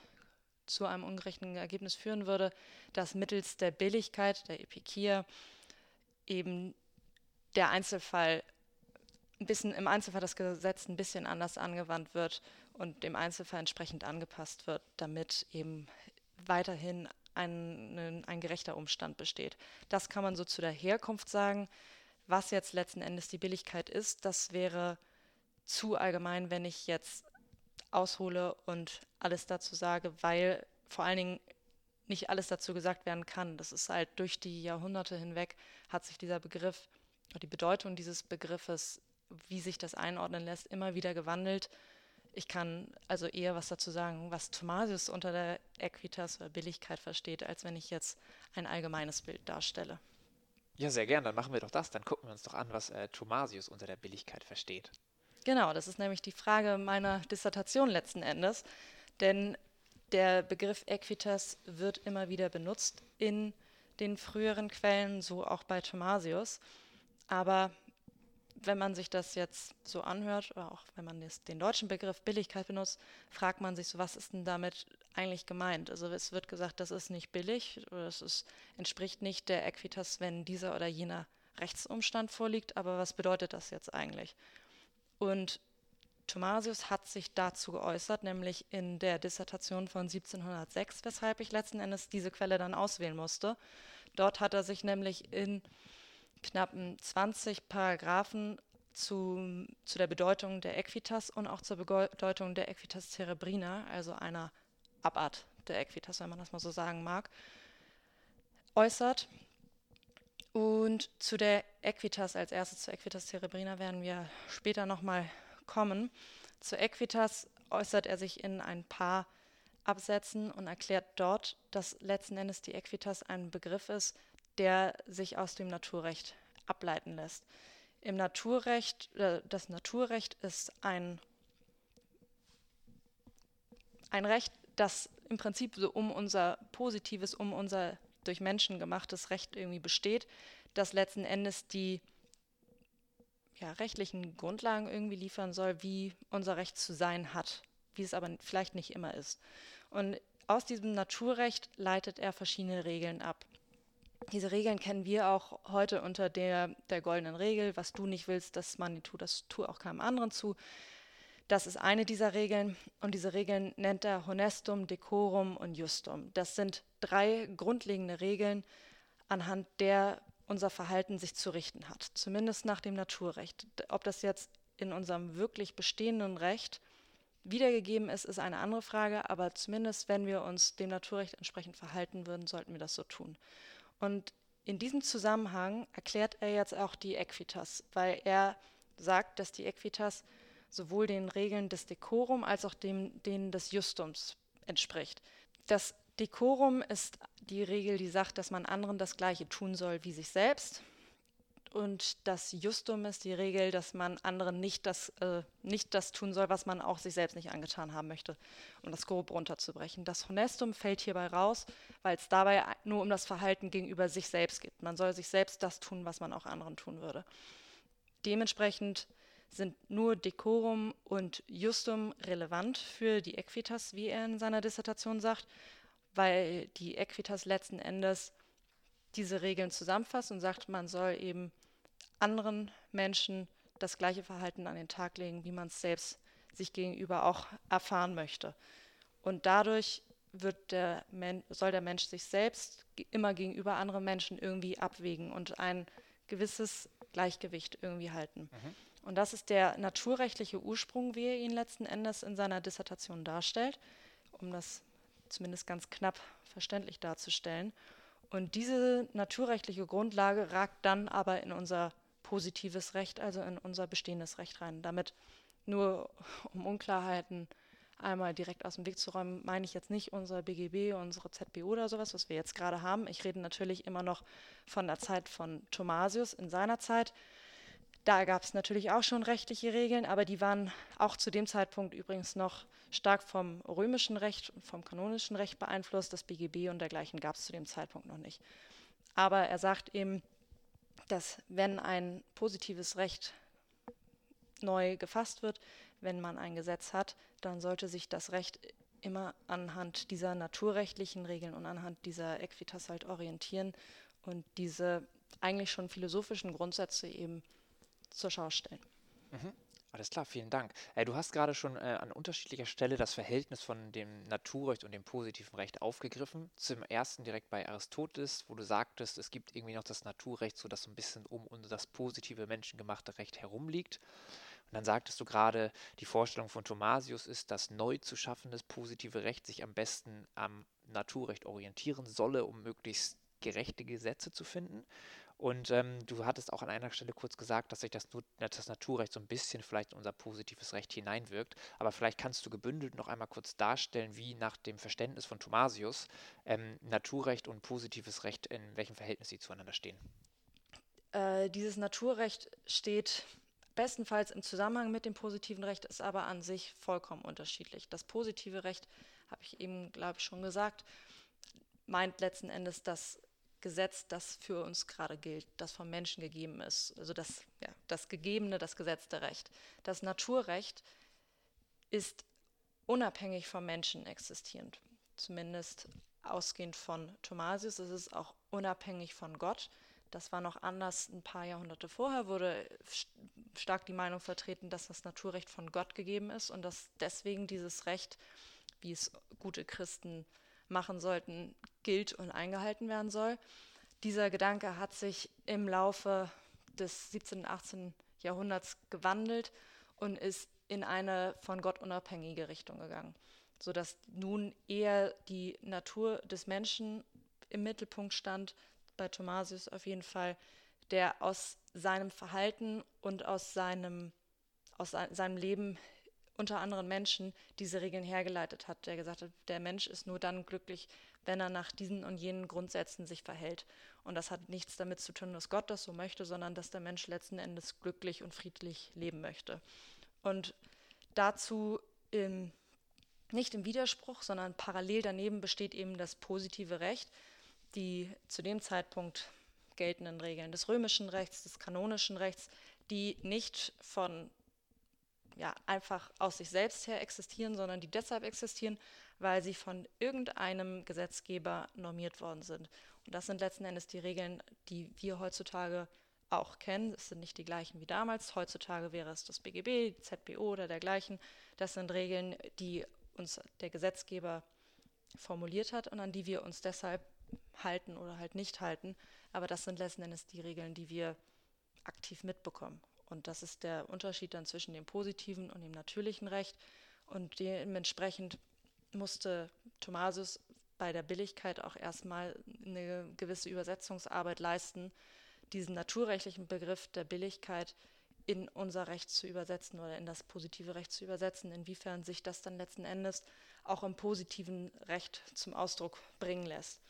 B: zu einem ungerechten Ergebnis führen würde, dass mittels der Billigkeit, der Epikir, eben der Einzelfall ein bisschen im Einzelfall das Gesetz ein bisschen anders angewandt wird und dem Einzelfall entsprechend angepasst wird, damit eben weiterhin ein, ein gerechter Umstand besteht. Das kann man so zu der Herkunft sagen. Was jetzt letzten Endes die Billigkeit ist, das wäre zu allgemein, wenn ich jetzt aushole und alles dazu sage, weil vor allen Dingen nicht alles dazu gesagt werden kann. Das ist halt durch die Jahrhunderte hinweg hat sich dieser Begriff, die Bedeutung dieses Begriffes wie sich das einordnen lässt, immer wieder gewandelt. Ich kann also eher was dazu sagen, was Thomasius unter der Equitas oder Billigkeit versteht, als wenn ich jetzt ein allgemeines Bild darstelle.
C: Ja, sehr gern. Dann machen wir doch das. Dann gucken wir uns doch an, was äh, Thomasius unter der Billigkeit versteht.
B: Genau, das ist nämlich die Frage meiner Dissertation letzten Endes. Denn der Begriff Equitas wird immer wieder benutzt in den früheren Quellen, so auch bei Thomasius. Aber wenn man sich das jetzt so anhört, oder auch wenn man den deutschen Begriff Billigkeit benutzt, fragt man sich so, was ist denn damit eigentlich gemeint? Also es wird gesagt, das ist nicht billig es ist, entspricht nicht der Equitas, wenn dieser oder jener Rechtsumstand vorliegt, aber was bedeutet das jetzt eigentlich? Und Thomasius hat sich dazu geäußert, nämlich in der Dissertation von 1706, weshalb ich letzten Endes diese Quelle dann auswählen musste. Dort hat er sich nämlich in knappen 20 Paragraphen zu, zu der Bedeutung der Equitas und auch zur Bedeutung der Equitas cerebrina, also einer Abart der Equitas, wenn man das mal so sagen mag, äußert. Und zu der Equitas, als erstes zur Equitas cerebrina, werden wir später nochmal kommen. Zur Equitas äußert er sich in ein paar Absätzen und erklärt dort, dass letzten Endes die Equitas ein Begriff ist, der sich aus dem Naturrecht ableiten lässt. Im Naturrecht, äh, das Naturrecht ist ein, ein Recht, das im Prinzip so um unser positives, um unser durch Menschen gemachtes Recht irgendwie besteht, das letzten Endes die ja, rechtlichen Grundlagen irgendwie liefern soll, wie unser Recht zu sein hat, wie es aber vielleicht nicht immer ist. Und aus diesem Naturrecht leitet er verschiedene Regeln ab. Diese Regeln kennen wir auch heute unter der, der goldenen Regel. Was du nicht willst, dass man die tut, das tue auch keinem anderen zu. Das ist eine dieser Regeln und diese Regeln nennt er Honestum, Decorum und Justum. Das sind drei grundlegende Regeln, anhand der unser Verhalten sich zu richten hat, zumindest nach dem Naturrecht. Ob das jetzt in unserem wirklich bestehenden Recht wiedergegeben ist, ist eine andere Frage, aber zumindest wenn wir uns dem Naturrecht entsprechend verhalten würden, sollten wir das so tun. Und in diesem Zusammenhang erklärt er jetzt auch die Equitas, weil er sagt, dass die Equitas sowohl den Regeln des Decorum als auch dem, denen des Justums entspricht. Das Decorum ist die Regel, die sagt, dass man anderen das Gleiche tun soll wie sich selbst. Und das Justum ist die Regel, dass man anderen nicht das, äh, nicht das tun soll, was man auch sich selbst nicht angetan haben möchte, um das grob runterzubrechen. Das Honestum fällt hierbei raus, weil es dabei nur um das Verhalten gegenüber sich selbst geht. Man soll sich selbst das tun, was man auch anderen tun würde. Dementsprechend sind nur Decorum und Justum relevant für die Equitas, wie er in seiner Dissertation sagt, weil die Equitas letzten Endes diese Regeln zusammenfasst und sagt, man soll eben anderen Menschen das gleiche Verhalten an den Tag legen, wie man es selbst sich gegenüber auch erfahren möchte. Und dadurch der soll der Mensch sich selbst immer gegenüber anderen Menschen irgendwie abwägen und ein gewisses Gleichgewicht irgendwie halten. Mhm. Und das ist der naturrechtliche Ursprung, wie er ihn letzten Endes in seiner Dissertation darstellt, um das zumindest ganz knapp verständlich darzustellen. Und diese naturrechtliche Grundlage ragt dann aber in unser positives Recht, also in unser bestehendes Recht rein. Damit nur um Unklarheiten einmal direkt aus dem Weg zu räumen, meine ich jetzt nicht unser BGB, unsere ZBO oder sowas, was wir jetzt gerade haben. Ich rede natürlich immer noch von der Zeit von Thomasius in seiner Zeit. Da gab es natürlich auch schon rechtliche Regeln, aber die waren auch zu dem Zeitpunkt übrigens noch stark vom römischen Recht und vom kanonischen Recht beeinflusst. Das BGB und dergleichen gab es zu dem Zeitpunkt noch nicht. Aber er sagt eben, dass wenn ein positives Recht neu gefasst wird, wenn man ein Gesetz hat, dann sollte sich das Recht immer anhand dieser naturrechtlichen Regeln und anhand dieser Equitas halt orientieren und diese eigentlich schon philosophischen Grundsätze eben zur Schau stellen.
C: Mhm. Alles klar, vielen Dank. Äh, du hast gerade schon äh, an unterschiedlicher Stelle das Verhältnis von dem Naturrecht und dem positiven Recht aufgegriffen. Zum ersten direkt bei Aristoteles, wo du sagtest, es gibt irgendwie noch das Naturrecht, so dass so ein bisschen um das positive menschengemachte Recht herumliegt. Und dann sagtest du gerade, die Vorstellung von Thomasius ist, dass neu zu schaffendes positive Recht sich am besten am Naturrecht orientieren solle, um möglichst gerechte Gesetze zu finden. Und ähm, du hattest auch an einer Stelle kurz gesagt, dass sich das, das, Naturrecht so ein bisschen vielleicht in unser positives Recht hineinwirkt. Aber vielleicht kannst du gebündelt noch einmal kurz darstellen, wie nach dem Verständnis von Thomasius ähm, Naturrecht und positives Recht in welchem Verhältnis sie zueinander stehen.
B: Äh, dieses Naturrecht steht bestenfalls im Zusammenhang mit dem positiven Recht, ist aber an sich vollkommen unterschiedlich. Das positive Recht, habe ich eben, glaube ich, schon gesagt, meint letzten Endes das Gesetz, das für uns gerade gilt, das vom Menschen gegeben ist. Also das, ja, das gegebene, das gesetzte Recht. Das Naturrecht ist unabhängig vom Menschen existierend. Zumindest ausgehend von Thomasius ist es auch unabhängig von Gott. Das war noch anders ein paar Jahrhunderte vorher, wurde stark die Meinung vertreten, dass das Naturrecht von Gott gegeben ist und dass deswegen dieses Recht, wie es gute Christen machen sollten, gilt und eingehalten werden soll. Dieser Gedanke hat sich im Laufe des 17. und 18. Jahrhunderts gewandelt und ist in eine von Gott unabhängige Richtung gegangen, sodass nun eher die Natur des Menschen im Mittelpunkt stand, bei Thomasius auf jeden Fall, der aus seinem Verhalten und aus seinem, aus seinem Leben unter anderen Menschen diese Regeln hergeleitet hat, der gesagt hat, der Mensch ist nur dann glücklich, wenn er nach diesen und jenen Grundsätzen sich verhält. Und das hat nichts damit zu tun, dass Gott das so möchte, sondern dass der Mensch letzten Endes glücklich und friedlich leben möchte. Und dazu im, nicht im Widerspruch, sondern parallel daneben besteht eben das positive Recht, die zu dem Zeitpunkt geltenden Regeln des römischen Rechts, des kanonischen Rechts, die nicht von ja, einfach aus sich selbst her existieren, sondern die deshalb existieren, weil sie von irgendeinem Gesetzgeber normiert worden sind. Und das sind letzten Endes die Regeln, die wir heutzutage auch kennen. Es sind nicht die gleichen wie damals. Heutzutage wäre es das BGB, ZBO oder dergleichen. Das sind Regeln, die uns der Gesetzgeber formuliert hat und an die wir uns deshalb halten oder halt nicht halten. Aber das sind letzten Endes die Regeln, die wir aktiv mitbekommen. Und das ist der Unterschied dann zwischen dem positiven und dem natürlichen Recht. Und dementsprechend musste Thomasius bei der Billigkeit auch erstmal eine gewisse Übersetzungsarbeit leisten, diesen naturrechtlichen Begriff der Billigkeit in unser Recht zu übersetzen oder in das positive Recht zu übersetzen, inwiefern sich das dann letzten Endes auch im positiven Recht zum Ausdruck bringen lässt.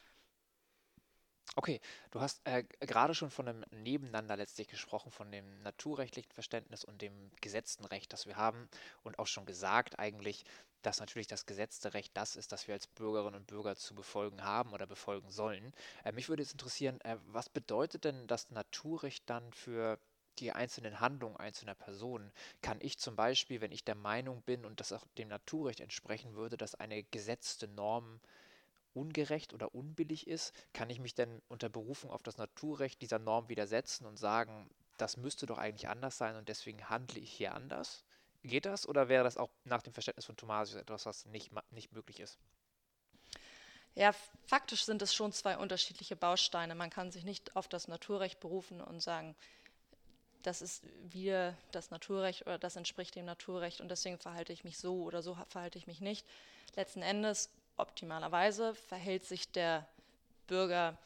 C: Okay, du hast äh, gerade schon von einem Nebeneinander letztlich gesprochen, von dem naturrechtlichen Verständnis und dem gesetzten Recht, das wir haben und auch schon gesagt eigentlich, dass natürlich das gesetzte Recht das ist, das wir als Bürgerinnen und Bürger zu befolgen haben oder befolgen sollen. Äh, mich würde jetzt interessieren, äh, was bedeutet denn das Naturrecht dann für die einzelnen Handlungen einzelner Personen? Kann ich zum Beispiel, wenn ich der Meinung bin und das auch dem Naturrecht entsprechen würde, dass eine gesetzte Norm ungerecht oder unbillig ist, kann ich mich denn unter Berufung auf das Naturrecht dieser Norm widersetzen und sagen, das müsste doch eigentlich anders sein und deswegen handle ich hier anders? Geht das oder wäre das auch nach dem Verständnis von Thomasius etwas, was nicht, nicht möglich ist?
B: Ja, faktisch sind es schon zwei unterschiedliche Bausteine. Man kann sich nicht auf das Naturrecht berufen und sagen, das ist wieder das Naturrecht oder das entspricht dem Naturrecht und deswegen verhalte ich mich so oder so verhalte ich mich nicht. Letzten Endes optimalerweise verhält sich der Bürger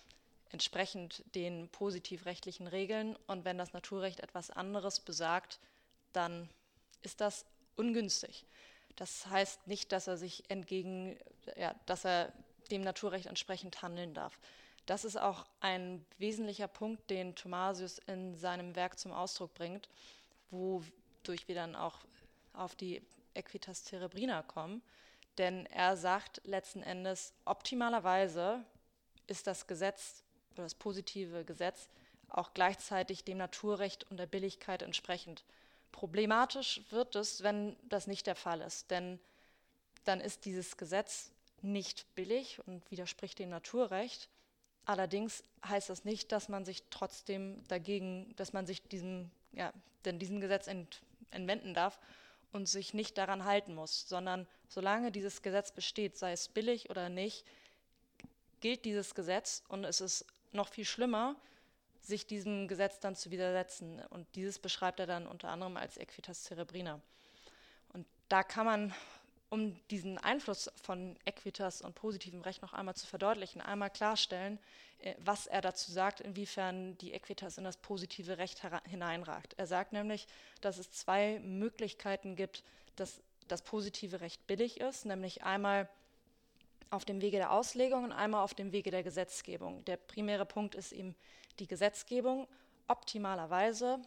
B: entsprechend den positivrechtlichen Regeln und wenn das Naturrecht etwas anderes besagt, dann ist das ungünstig. Das heißt nicht, dass er sich entgegen, ja, dass er dem Naturrecht entsprechend handeln darf. Das ist auch ein wesentlicher Punkt, den Thomasius in seinem Werk zum Ausdruck bringt, wodurch wir dann auch auf die Equitas Cerebrina kommen. Denn er sagt letzten Endes, optimalerweise ist das Gesetz oder das positive Gesetz auch gleichzeitig dem Naturrecht und der Billigkeit entsprechend. Problematisch wird es, wenn das nicht der Fall ist, denn dann ist dieses Gesetz nicht billig und widerspricht dem Naturrecht. Allerdings heißt das nicht, dass man sich trotzdem dagegen, dass man sich diesem, ja, denn diesem Gesetz ent, entwenden darf und sich nicht daran halten muss, sondern solange dieses Gesetz besteht, sei es billig oder nicht, gilt dieses Gesetz und es ist noch viel schlimmer, sich diesem Gesetz dann zu widersetzen. Und dieses beschreibt er dann unter anderem als Equitas Cerebrina. Und da kann man, um diesen Einfluss von Equitas und positivem Recht noch einmal zu verdeutlichen, einmal klarstellen, äh, was er dazu sagt, inwiefern die Equitas in das positive Recht hineinragt. Er sagt nämlich, dass es zwei Möglichkeiten gibt, dass das positive Recht billig ist, nämlich einmal auf dem Wege der Auslegung und einmal auf dem Wege der Gesetzgebung. Der primäre Punkt ist eben die Gesetzgebung. Optimalerweise,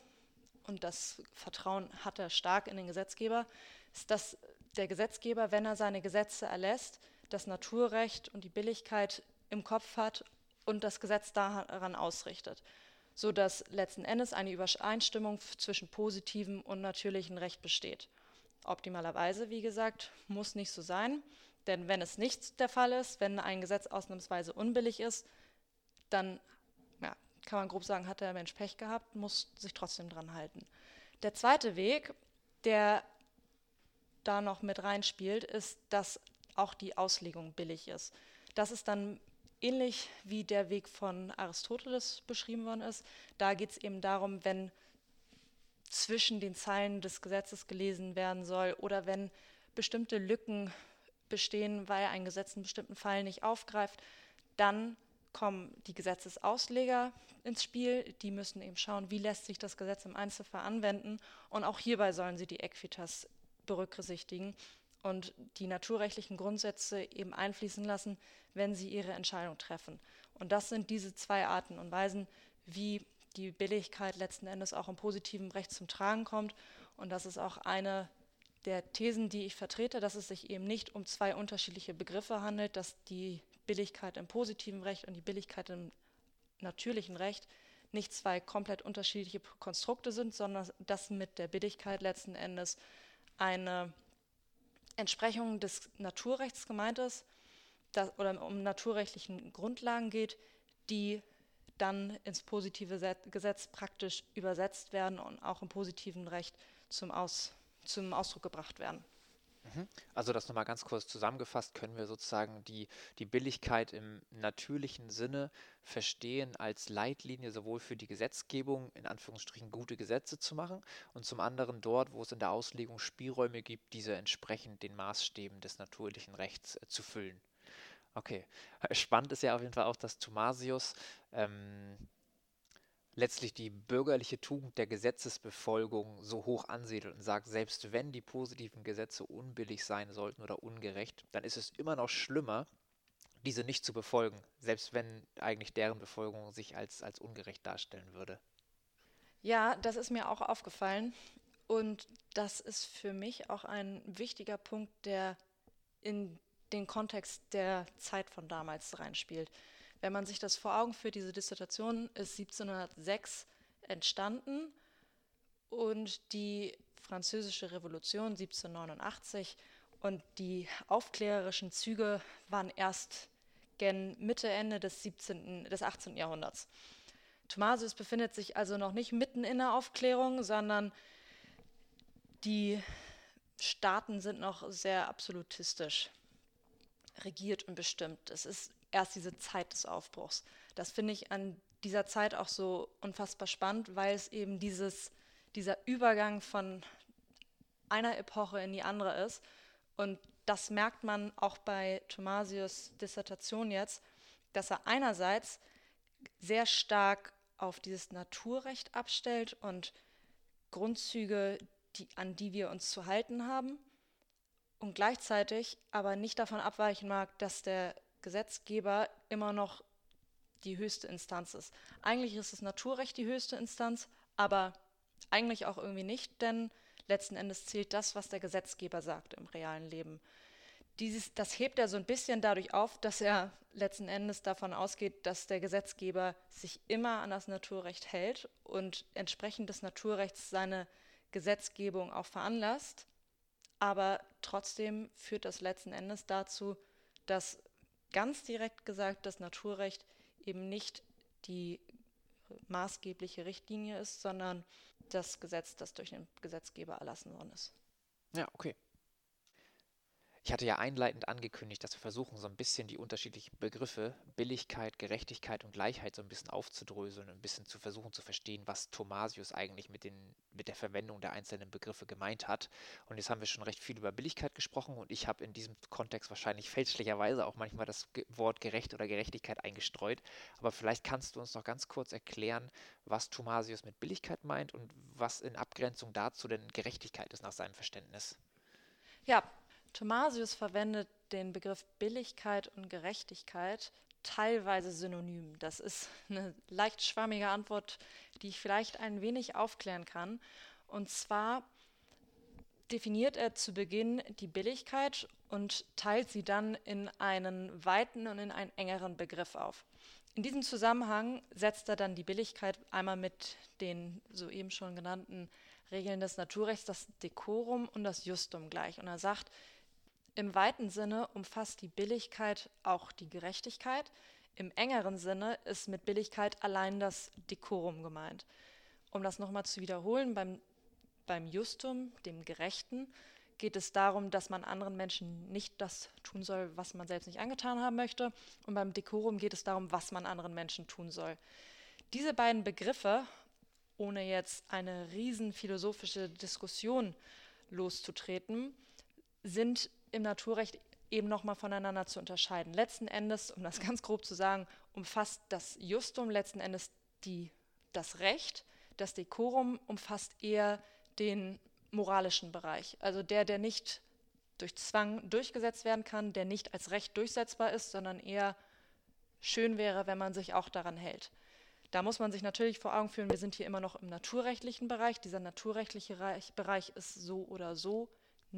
B: und das Vertrauen hat er stark in den Gesetzgeber, ist, dass der Gesetzgeber, wenn er seine Gesetze erlässt, das Naturrecht und die Billigkeit im Kopf hat und das Gesetz daran ausrichtet, sodass letzten Endes eine Übereinstimmung zwischen positivem und natürlichem Recht besteht. Optimalerweise, wie gesagt, muss nicht so sein, denn wenn es nicht der Fall ist, wenn ein Gesetz ausnahmsweise unbillig ist, dann ja, kann man grob sagen, hat der Mensch Pech gehabt, muss sich trotzdem dran halten. Der zweite Weg, der da noch mit reinspielt, ist, dass auch die Auslegung billig ist. Das ist dann ähnlich wie der Weg von Aristoteles beschrieben worden ist. Da geht es eben darum, wenn zwischen den Zeilen des Gesetzes gelesen werden soll oder wenn bestimmte Lücken bestehen, weil ein Gesetz einen bestimmten Fall nicht aufgreift, dann kommen die Gesetzesausleger ins Spiel. Die müssen eben schauen, wie lässt sich das Gesetz im Einzelfall anwenden. Und auch hierbei sollen sie die Equitas berücksichtigen und die naturrechtlichen Grundsätze eben einfließen lassen, wenn sie ihre Entscheidung treffen. Und das sind diese zwei Arten und Weisen, wie die Billigkeit letzten Endes auch im positiven Recht zum Tragen kommt. Und das ist auch eine der Thesen, die ich vertrete, dass es sich eben nicht um zwei unterschiedliche Begriffe handelt, dass die Billigkeit im positiven Recht und die Billigkeit im natürlichen Recht nicht zwei komplett unterschiedliche Konstrukte sind, sondern dass mit der Billigkeit letzten Endes eine Entsprechung des Naturrechts gemeint ist dass, oder um naturrechtlichen Grundlagen geht, die dann ins positive Gesetz praktisch übersetzt werden und auch im positiven Recht zum, Aus, zum Ausdruck gebracht werden.
C: Mhm. Also das nochmal ganz kurz zusammengefasst, können wir sozusagen die, die Billigkeit im natürlichen Sinne verstehen als Leitlinie sowohl für die Gesetzgebung, in Anführungsstrichen gute Gesetze zu machen, und zum anderen dort, wo es in der Auslegung Spielräume gibt, diese entsprechend den Maßstäben des natürlichen Rechts äh, zu füllen. Okay, spannend ist ja auf jeden Fall auch, dass Thomasius ähm, letztlich die bürgerliche Tugend der Gesetzesbefolgung so hoch ansiedelt und sagt, selbst wenn die positiven Gesetze unbillig sein sollten oder ungerecht, dann ist es immer noch schlimmer, diese nicht zu befolgen, selbst wenn eigentlich deren Befolgung sich als, als ungerecht darstellen würde.
B: Ja, das ist mir auch aufgefallen. Und das ist für mich auch ein wichtiger Punkt, der in den Kontext der Zeit von damals reinspielt. Wenn man sich das vor Augen führt, diese Dissertation ist 1706 entstanden und die Französische Revolution 1789 und die aufklärerischen Züge waren erst gen Mitte, Ende des, 17., des 18. Jahrhunderts. Thomasius befindet sich also noch nicht mitten in der Aufklärung, sondern die Staaten sind noch sehr absolutistisch regiert und bestimmt. Es ist erst diese Zeit des Aufbruchs. Das finde ich an dieser Zeit auch so unfassbar spannend, weil es eben dieses, dieser Übergang von einer Epoche in die andere ist. Und das merkt man auch bei Thomasius Dissertation jetzt, dass er einerseits sehr stark auf dieses Naturrecht abstellt und Grundzüge, die, an die wir uns zu halten haben, und gleichzeitig aber nicht davon abweichen mag, dass der Gesetzgeber immer noch die höchste Instanz ist. Eigentlich ist das Naturrecht die höchste Instanz, aber eigentlich auch irgendwie nicht, denn letzten Endes zählt das, was der Gesetzgeber sagt im realen Leben. Dieses, das hebt er so ein bisschen dadurch auf, dass er letzten Endes davon ausgeht, dass der Gesetzgeber sich immer an das Naturrecht hält und entsprechend des Naturrechts seine Gesetzgebung auch veranlasst. Aber trotzdem führt das letzten Endes dazu, dass ganz direkt gesagt das Naturrecht eben nicht die maßgebliche Richtlinie ist, sondern das Gesetz, das durch den Gesetzgeber erlassen worden ist.
C: Ja, okay. Ich hatte ja einleitend angekündigt, dass wir versuchen, so ein bisschen die unterschiedlichen Begriffe Billigkeit, Gerechtigkeit und Gleichheit so ein bisschen aufzudröseln und ein bisschen zu versuchen zu verstehen, was Thomasius eigentlich mit, den, mit der Verwendung der einzelnen Begriffe gemeint hat. Und jetzt haben wir schon recht viel über Billigkeit gesprochen und ich habe in diesem Kontext wahrscheinlich fälschlicherweise auch manchmal das Wort gerecht oder Gerechtigkeit eingestreut. Aber vielleicht kannst du uns noch ganz kurz erklären, was Thomasius mit Billigkeit meint und was in Abgrenzung dazu denn Gerechtigkeit ist nach seinem Verständnis.
B: Ja, Thomasius verwendet den Begriff Billigkeit und Gerechtigkeit teilweise synonym. Das ist eine leicht schwammige Antwort, die ich vielleicht ein wenig aufklären kann. Und zwar definiert er zu Beginn die Billigkeit und teilt sie dann in einen weiten und in einen engeren Begriff auf. In diesem Zusammenhang setzt er dann die Billigkeit einmal mit den soeben schon genannten Regeln des Naturrechts, das Dekorum und das Justum gleich. Und er sagt, im weiten Sinne umfasst die Billigkeit auch die Gerechtigkeit. Im engeren Sinne ist mit Billigkeit allein das Dekorum gemeint. Um das nochmal zu wiederholen, beim, beim Justum, dem Gerechten, geht es darum, dass man anderen Menschen nicht das tun soll, was man selbst nicht angetan haben möchte. Und beim Dekorum geht es darum, was man anderen Menschen tun soll. Diese beiden Begriffe, ohne jetzt eine riesen philosophische Diskussion loszutreten, sind im Naturrecht eben nochmal voneinander zu unterscheiden. Letzten Endes, um das ganz grob zu sagen, umfasst das Justum letzten Endes die, das Recht, das Dekorum umfasst eher den moralischen Bereich, also der, der nicht durch Zwang durchgesetzt werden kann, der nicht als Recht durchsetzbar ist, sondern eher schön wäre, wenn man sich auch daran hält. Da muss man sich natürlich vor Augen führen, wir sind hier immer noch im naturrechtlichen Bereich. Dieser naturrechtliche Bereich ist so oder so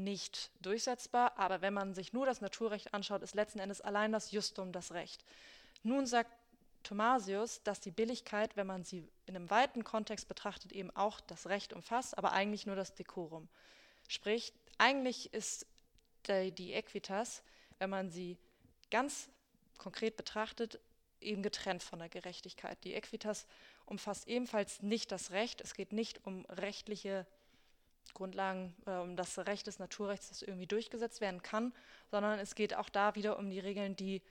B: nicht durchsetzbar, aber wenn man sich nur das Naturrecht anschaut, ist letzten Endes allein das Justum das Recht. Nun sagt Thomasius, dass die Billigkeit, wenn man sie in einem weiten Kontext betrachtet, eben auch das Recht umfasst, aber eigentlich nur das Dekorum. Sprich, eigentlich ist die, Equitas, wenn man sie ganz konkret betrachtet, eben getrennt von der Gerechtigkeit. Die Equitas umfasst ebenfalls nicht das Recht. Es geht nicht um rechtliche Grundlagen, äh, um das Recht des Naturrechts, das irgendwie durchgesetzt werden kann, sondern es geht auch da wieder um die Regeln, die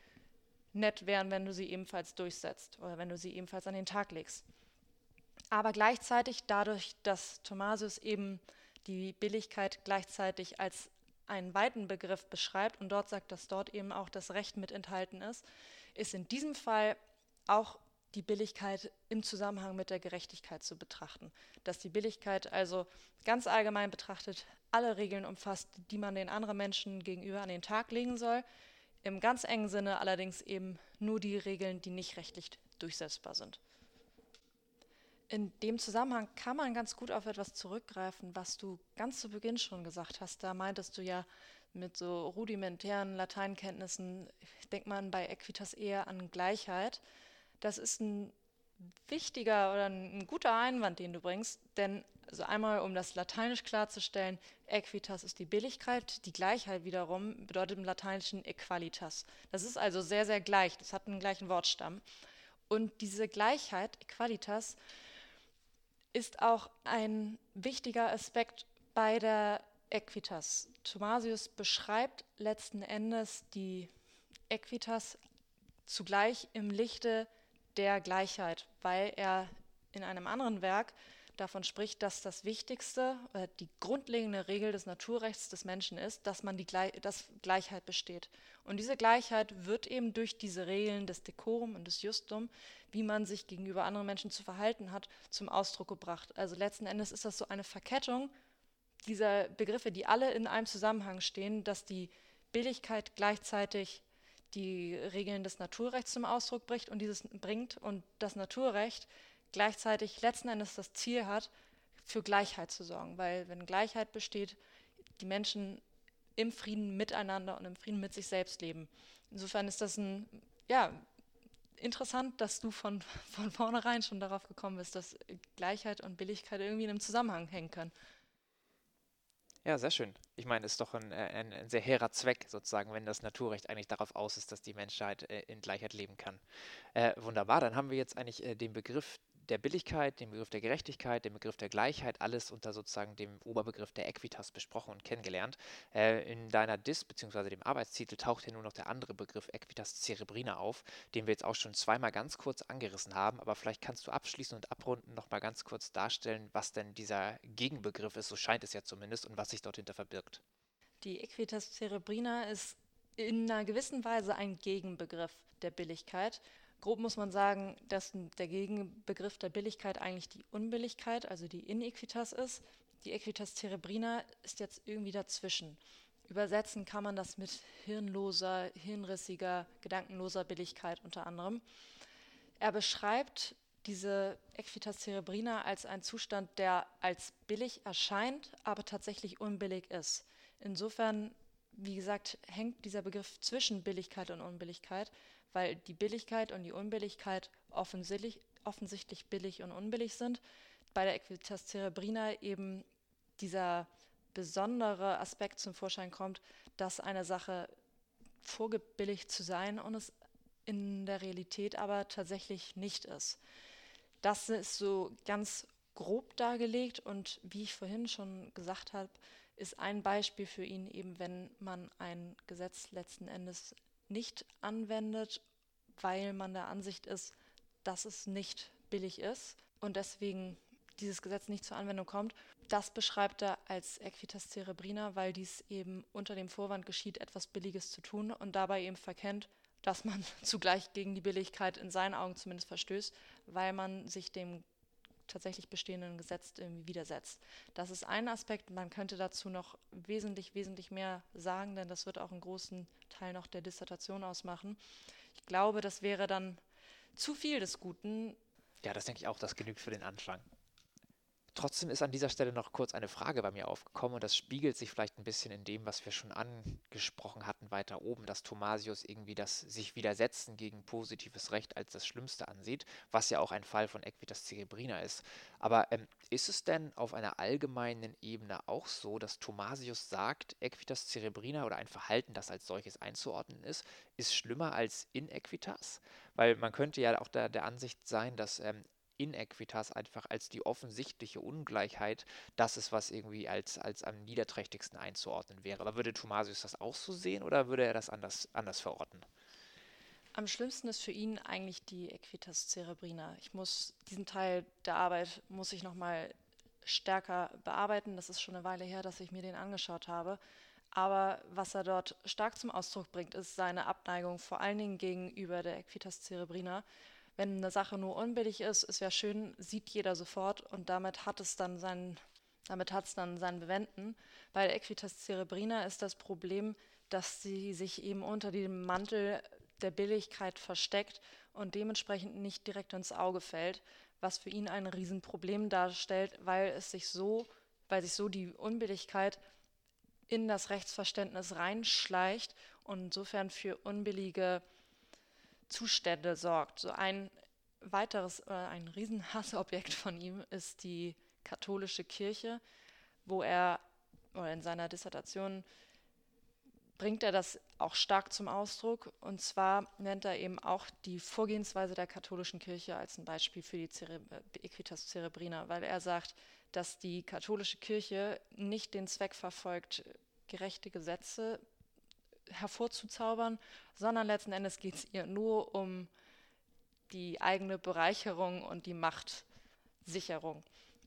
B: nett wären, wenn du sie ebenfalls durchsetzt oder wenn du sie ebenfalls an den Tag legst. Aber gleichzeitig, dadurch, dass Thomasius eben die Billigkeit gleichzeitig als einen weiten Begriff beschreibt und dort sagt, dass dort eben auch das Recht mit enthalten ist, ist in diesem Fall auch die Billigkeit im Zusammenhang mit der Gerechtigkeit zu betrachten. Dass die Billigkeit also ganz allgemein betrachtet alle Regeln umfasst, die man den anderen Menschen gegenüber an den Tag legen soll, Im ganz engen Sinne allerdings eben nur die Regeln, die nicht rechtlich durchsetzbar sind. In dem Zusammenhang kann man ganz gut auf etwas zurückgreifen, was du ganz zu Beginn schon gesagt hast. Da meintest du ja mit so rudimentären Lateinkenntnissen, denkt man bei Equitas eher an Gleichheit. Das ist ein wichtiger oder ein guter Einwand, den du bringst, denn also einmal, um das lateinisch klarzustellen, Equitas ist die Billigkeit, die Gleichheit wiederum bedeutet im Lateinischen Equalitas. Das ist also sehr, sehr gleich, das hat einen gleichen Wortstamm. Und diese Gleichheit, Equalitas, ist auch ein wichtiger Aspekt bei der Equitas. Thomasius beschreibt letzten Endes die Equitas zugleich im Lichte der Gleichheit, weil er in einem anderen Werk davon spricht, dass das Wichtigste, äh, die grundlegende Regel des Naturrechts des Menschen ist, dass man die dass Gleichheit besteht. Und diese Gleichheit wird eben durch diese Regeln des Decorum und des Justum, wie man sich gegenüber anderen Menschen zu verhalten hat, zum Ausdruck gebracht. Also letzten Endes ist das so eine Verkettung dieser Begriffe, die alle in einem Zusammenhang stehen, dass die Billigkeit gleichzeitig die Regeln des Naturrechts zum Ausdruck bringt und dieses bringt und das Naturrecht gleichzeitig letzten Endes das Ziel hat, für Gleichheit zu sorgen, weil wenn Gleichheit besteht, die Menschen im Frieden miteinander und im Frieden mit sich selbst leben. Insofern ist das ein, ja, interessant, dass du von, von vornherein schon darauf gekommen bist, dass Gleichheit und Billigkeit irgendwie in einem Zusammenhang hängen können.
C: Ja, sehr schön. Ich meine, es ist doch ein, äh, ein, ein, sehr hehrer Zweck, sozusagen, wenn das Naturrecht eigentlich darauf aus ist, dass die Menschheit äh, in Gleichheit leben kann. Äh, wunderbar, dann haben wir jetzt eigentlich äh, den Begriff der Billigkeit, den Begriff der Gerechtigkeit, den Begriff der Gleichheit, alles unter sozusagen dem Oberbegriff der Equitas besprochen und kennengelernt. Äh, in deiner Dis bzw. dem Arbeitstitel taucht hier nur noch der andere Begriff Equitas cerebrina auf, den wir jetzt auch schon zweimal ganz kurz angerissen haben, aber vielleicht kannst du abschließend und abrunden nochmal ganz kurz darstellen, was denn dieser Gegenbegriff ist, so scheint es ja zumindest, und was sich dort hinter verbirgt.
B: Die Equitas cerebrina ist in einer gewissen Weise ein Gegenbegriff der Billigkeit Grob muss man sagen, dass der Gegenbegriff der Billigkeit eigentlich die Unbilligkeit, also die Inequitas ist. Die Equitas cerebrina ist jetzt irgendwie dazwischen. Übersetzen kann man das mit hirnloser, hirnrissiger, gedankenloser Billigkeit unter anderem. Er beschreibt diese Equitas cerebrina als einen Zustand, der als billig erscheint, aber tatsächlich unbillig ist. Insofern, wie gesagt, hängt dieser Begriff zwischen Billigkeit und Unbilligkeit weil die Billigkeit und die Unbilligkeit offensichtlich, offensichtlich billig und unbillig sind. Bei der Equitas cerebrina eben dieser besondere Aspekt zum Vorschein kommt, dass eine Sache vorgebilligt zu sein und es in der Realität aber tatsächlich nicht ist. Das ist so ganz grob dargelegt und wie ich vorhin schon gesagt habe, ist ein Beispiel für ihn eben, wenn man ein Gesetz letzten Endes nicht anwendet, weil man der Ansicht ist, dass es nicht billig ist und deswegen dieses Gesetz nicht zur Anwendung kommt. Das beschreibt er als Equitas cerebrina, weil dies eben unter dem Vorwand geschieht, etwas Billiges zu tun und dabei eben verkennt, dass man zugleich gegen die Billigkeit in seinen Augen zumindest verstößt, weil man sich dem tatsächlich bestehenden Gesetz irgendwie widersetzt. Das ist ein Aspekt. Man könnte dazu noch wesentlich, wesentlich mehr sagen, denn das wird auch einen großen Teil noch der Dissertation ausmachen. Ich glaube, das wäre dann zu viel des Guten.
C: Ja, das denke ich auch, das genügt für den Anfang. Trotzdem ist an dieser Stelle noch kurz eine Frage bei mir aufgekommen und das spiegelt sich vielleicht ein bisschen in dem, was wir schon angesprochen hatten weiter oben, dass Thomasius irgendwie das sich widersetzen gegen positives Recht als das Schlimmste ansieht, was ja auch ein Fall von Equitas cerebrina ist. Aber ähm, ist es denn auf einer allgemeinen Ebene auch so, dass Thomasius sagt, Equitas cerebrina oder ein Verhalten, das als solches einzuordnen ist, ist schlimmer als Inequitas? Weil man könnte ja auch der, der Ansicht sein, dass ähm, Inequitas einfach als die offensichtliche Ungleichheit das ist, was irgendwie als, als am niederträchtigsten einzuordnen wäre. Aber würde Thomasius das auch so sehen oder würde er das anders, anders verorten?
B: Am schlimmsten ist für ihn eigentlich die Equitas cerebrina. Ich muss diesen Teil der Arbeit muss ich noch mal stärker bearbeiten. Das ist schon eine Weile her, dass ich mir den angeschaut habe. Aber was er dort stark zum Ausdruck bringt, ist seine Abneigung vor allen Dingen gegenüber der Equitas cerebrina wenn eine Sache nur unbillig ist, ist ja schön, sieht jeder sofort und damit hat es dann sein, damit hat es dann sein Bewenden. Bei der Equitas cerebrina ist das Problem, dass sie sich eben unter dem Mantel der Billigkeit versteckt und dementsprechend nicht direkt ins Auge fällt, was für ihn ein Riesenproblem darstellt, weil es sich so, weil sich so die Unbilligkeit in das Rechtsverständnis reinschleicht und insofern für unbillige Zustände sorgt. So ein weiteres oder ein Riesenhassobjekt von ihm ist die katholische Kirche, wo er oder in seiner Dissertation bringt er das auch stark zum Ausdruck. Und zwar nennt er eben auch die Vorgehensweise der katholischen Kirche als ein Beispiel für die Cere Equitas Cerebrina, weil er sagt, dass die katholische Kirche nicht den Zweck verfolgt, gerechte Gesetze hervorzuzaubern, sondern letzten Endes geht es ihr nur um die eigene Bereicherung und die Machtsicherung.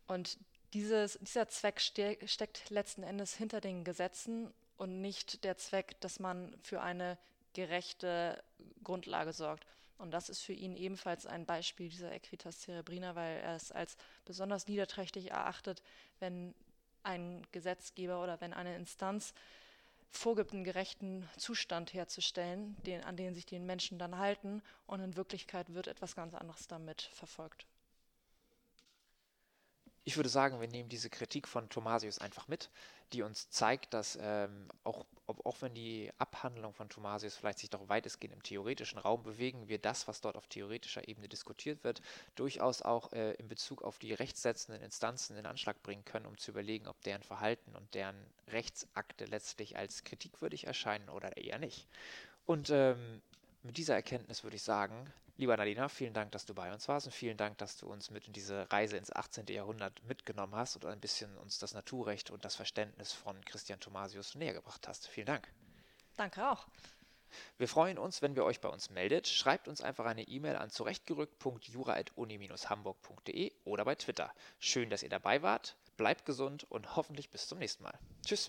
B: Und dieses, dieser Zweck ste steckt letzten Endes hinter den Gesetzen und nicht der Zweck, dass man für eine gerechte Grundlage sorgt. Und das ist für ihn ebenfalls ein Beispiel dieser Equitas Cerebrina, weil er es als besonders niederträchtig erachtet, wenn ein Gesetzgeber oder wenn eine Instanz vorgibt, einen gerechten Zustand herzustellen, den, an den sich die Menschen dann halten, und in Wirklichkeit wird etwas ganz anderes damit verfolgt.
C: Ich würde sagen, wir nehmen diese Kritik von Thomasius einfach mit, die uns zeigt, dass ähm, auch, ob, auch wenn die Abhandlung von Thomasius vielleicht sich doch weitestgehend im theoretischen Raum bewegen, wir das, was dort auf theoretischer Ebene diskutiert wird, durchaus auch äh, in Bezug auf die rechtssetzenden Instanzen in Anschlag bringen können, um zu überlegen, ob deren Verhalten und deren Rechtsakte letztlich als kritikwürdig erscheinen oder eher nicht. Und ähm, mit dieser Erkenntnis würde ich sagen, Lieber Nadina, vielen Dank, dass du bei uns warst und vielen Dank, dass du uns mit in diese Reise ins 18. Jahrhundert mitgenommen hast und ein bisschen uns das Naturrecht und das Verständnis von Christian Thomasius näher gebracht hast. Vielen Dank.
B: Danke auch.
C: Wir freuen uns, wenn ihr euch bei uns meldet. Schreibt uns einfach eine E-Mail an zurechtgerückt.jura.uni-hamburg.de oder bei Twitter. Schön, dass ihr dabei wart. Bleibt gesund und hoffentlich bis zum nächsten Mal. Tschüss.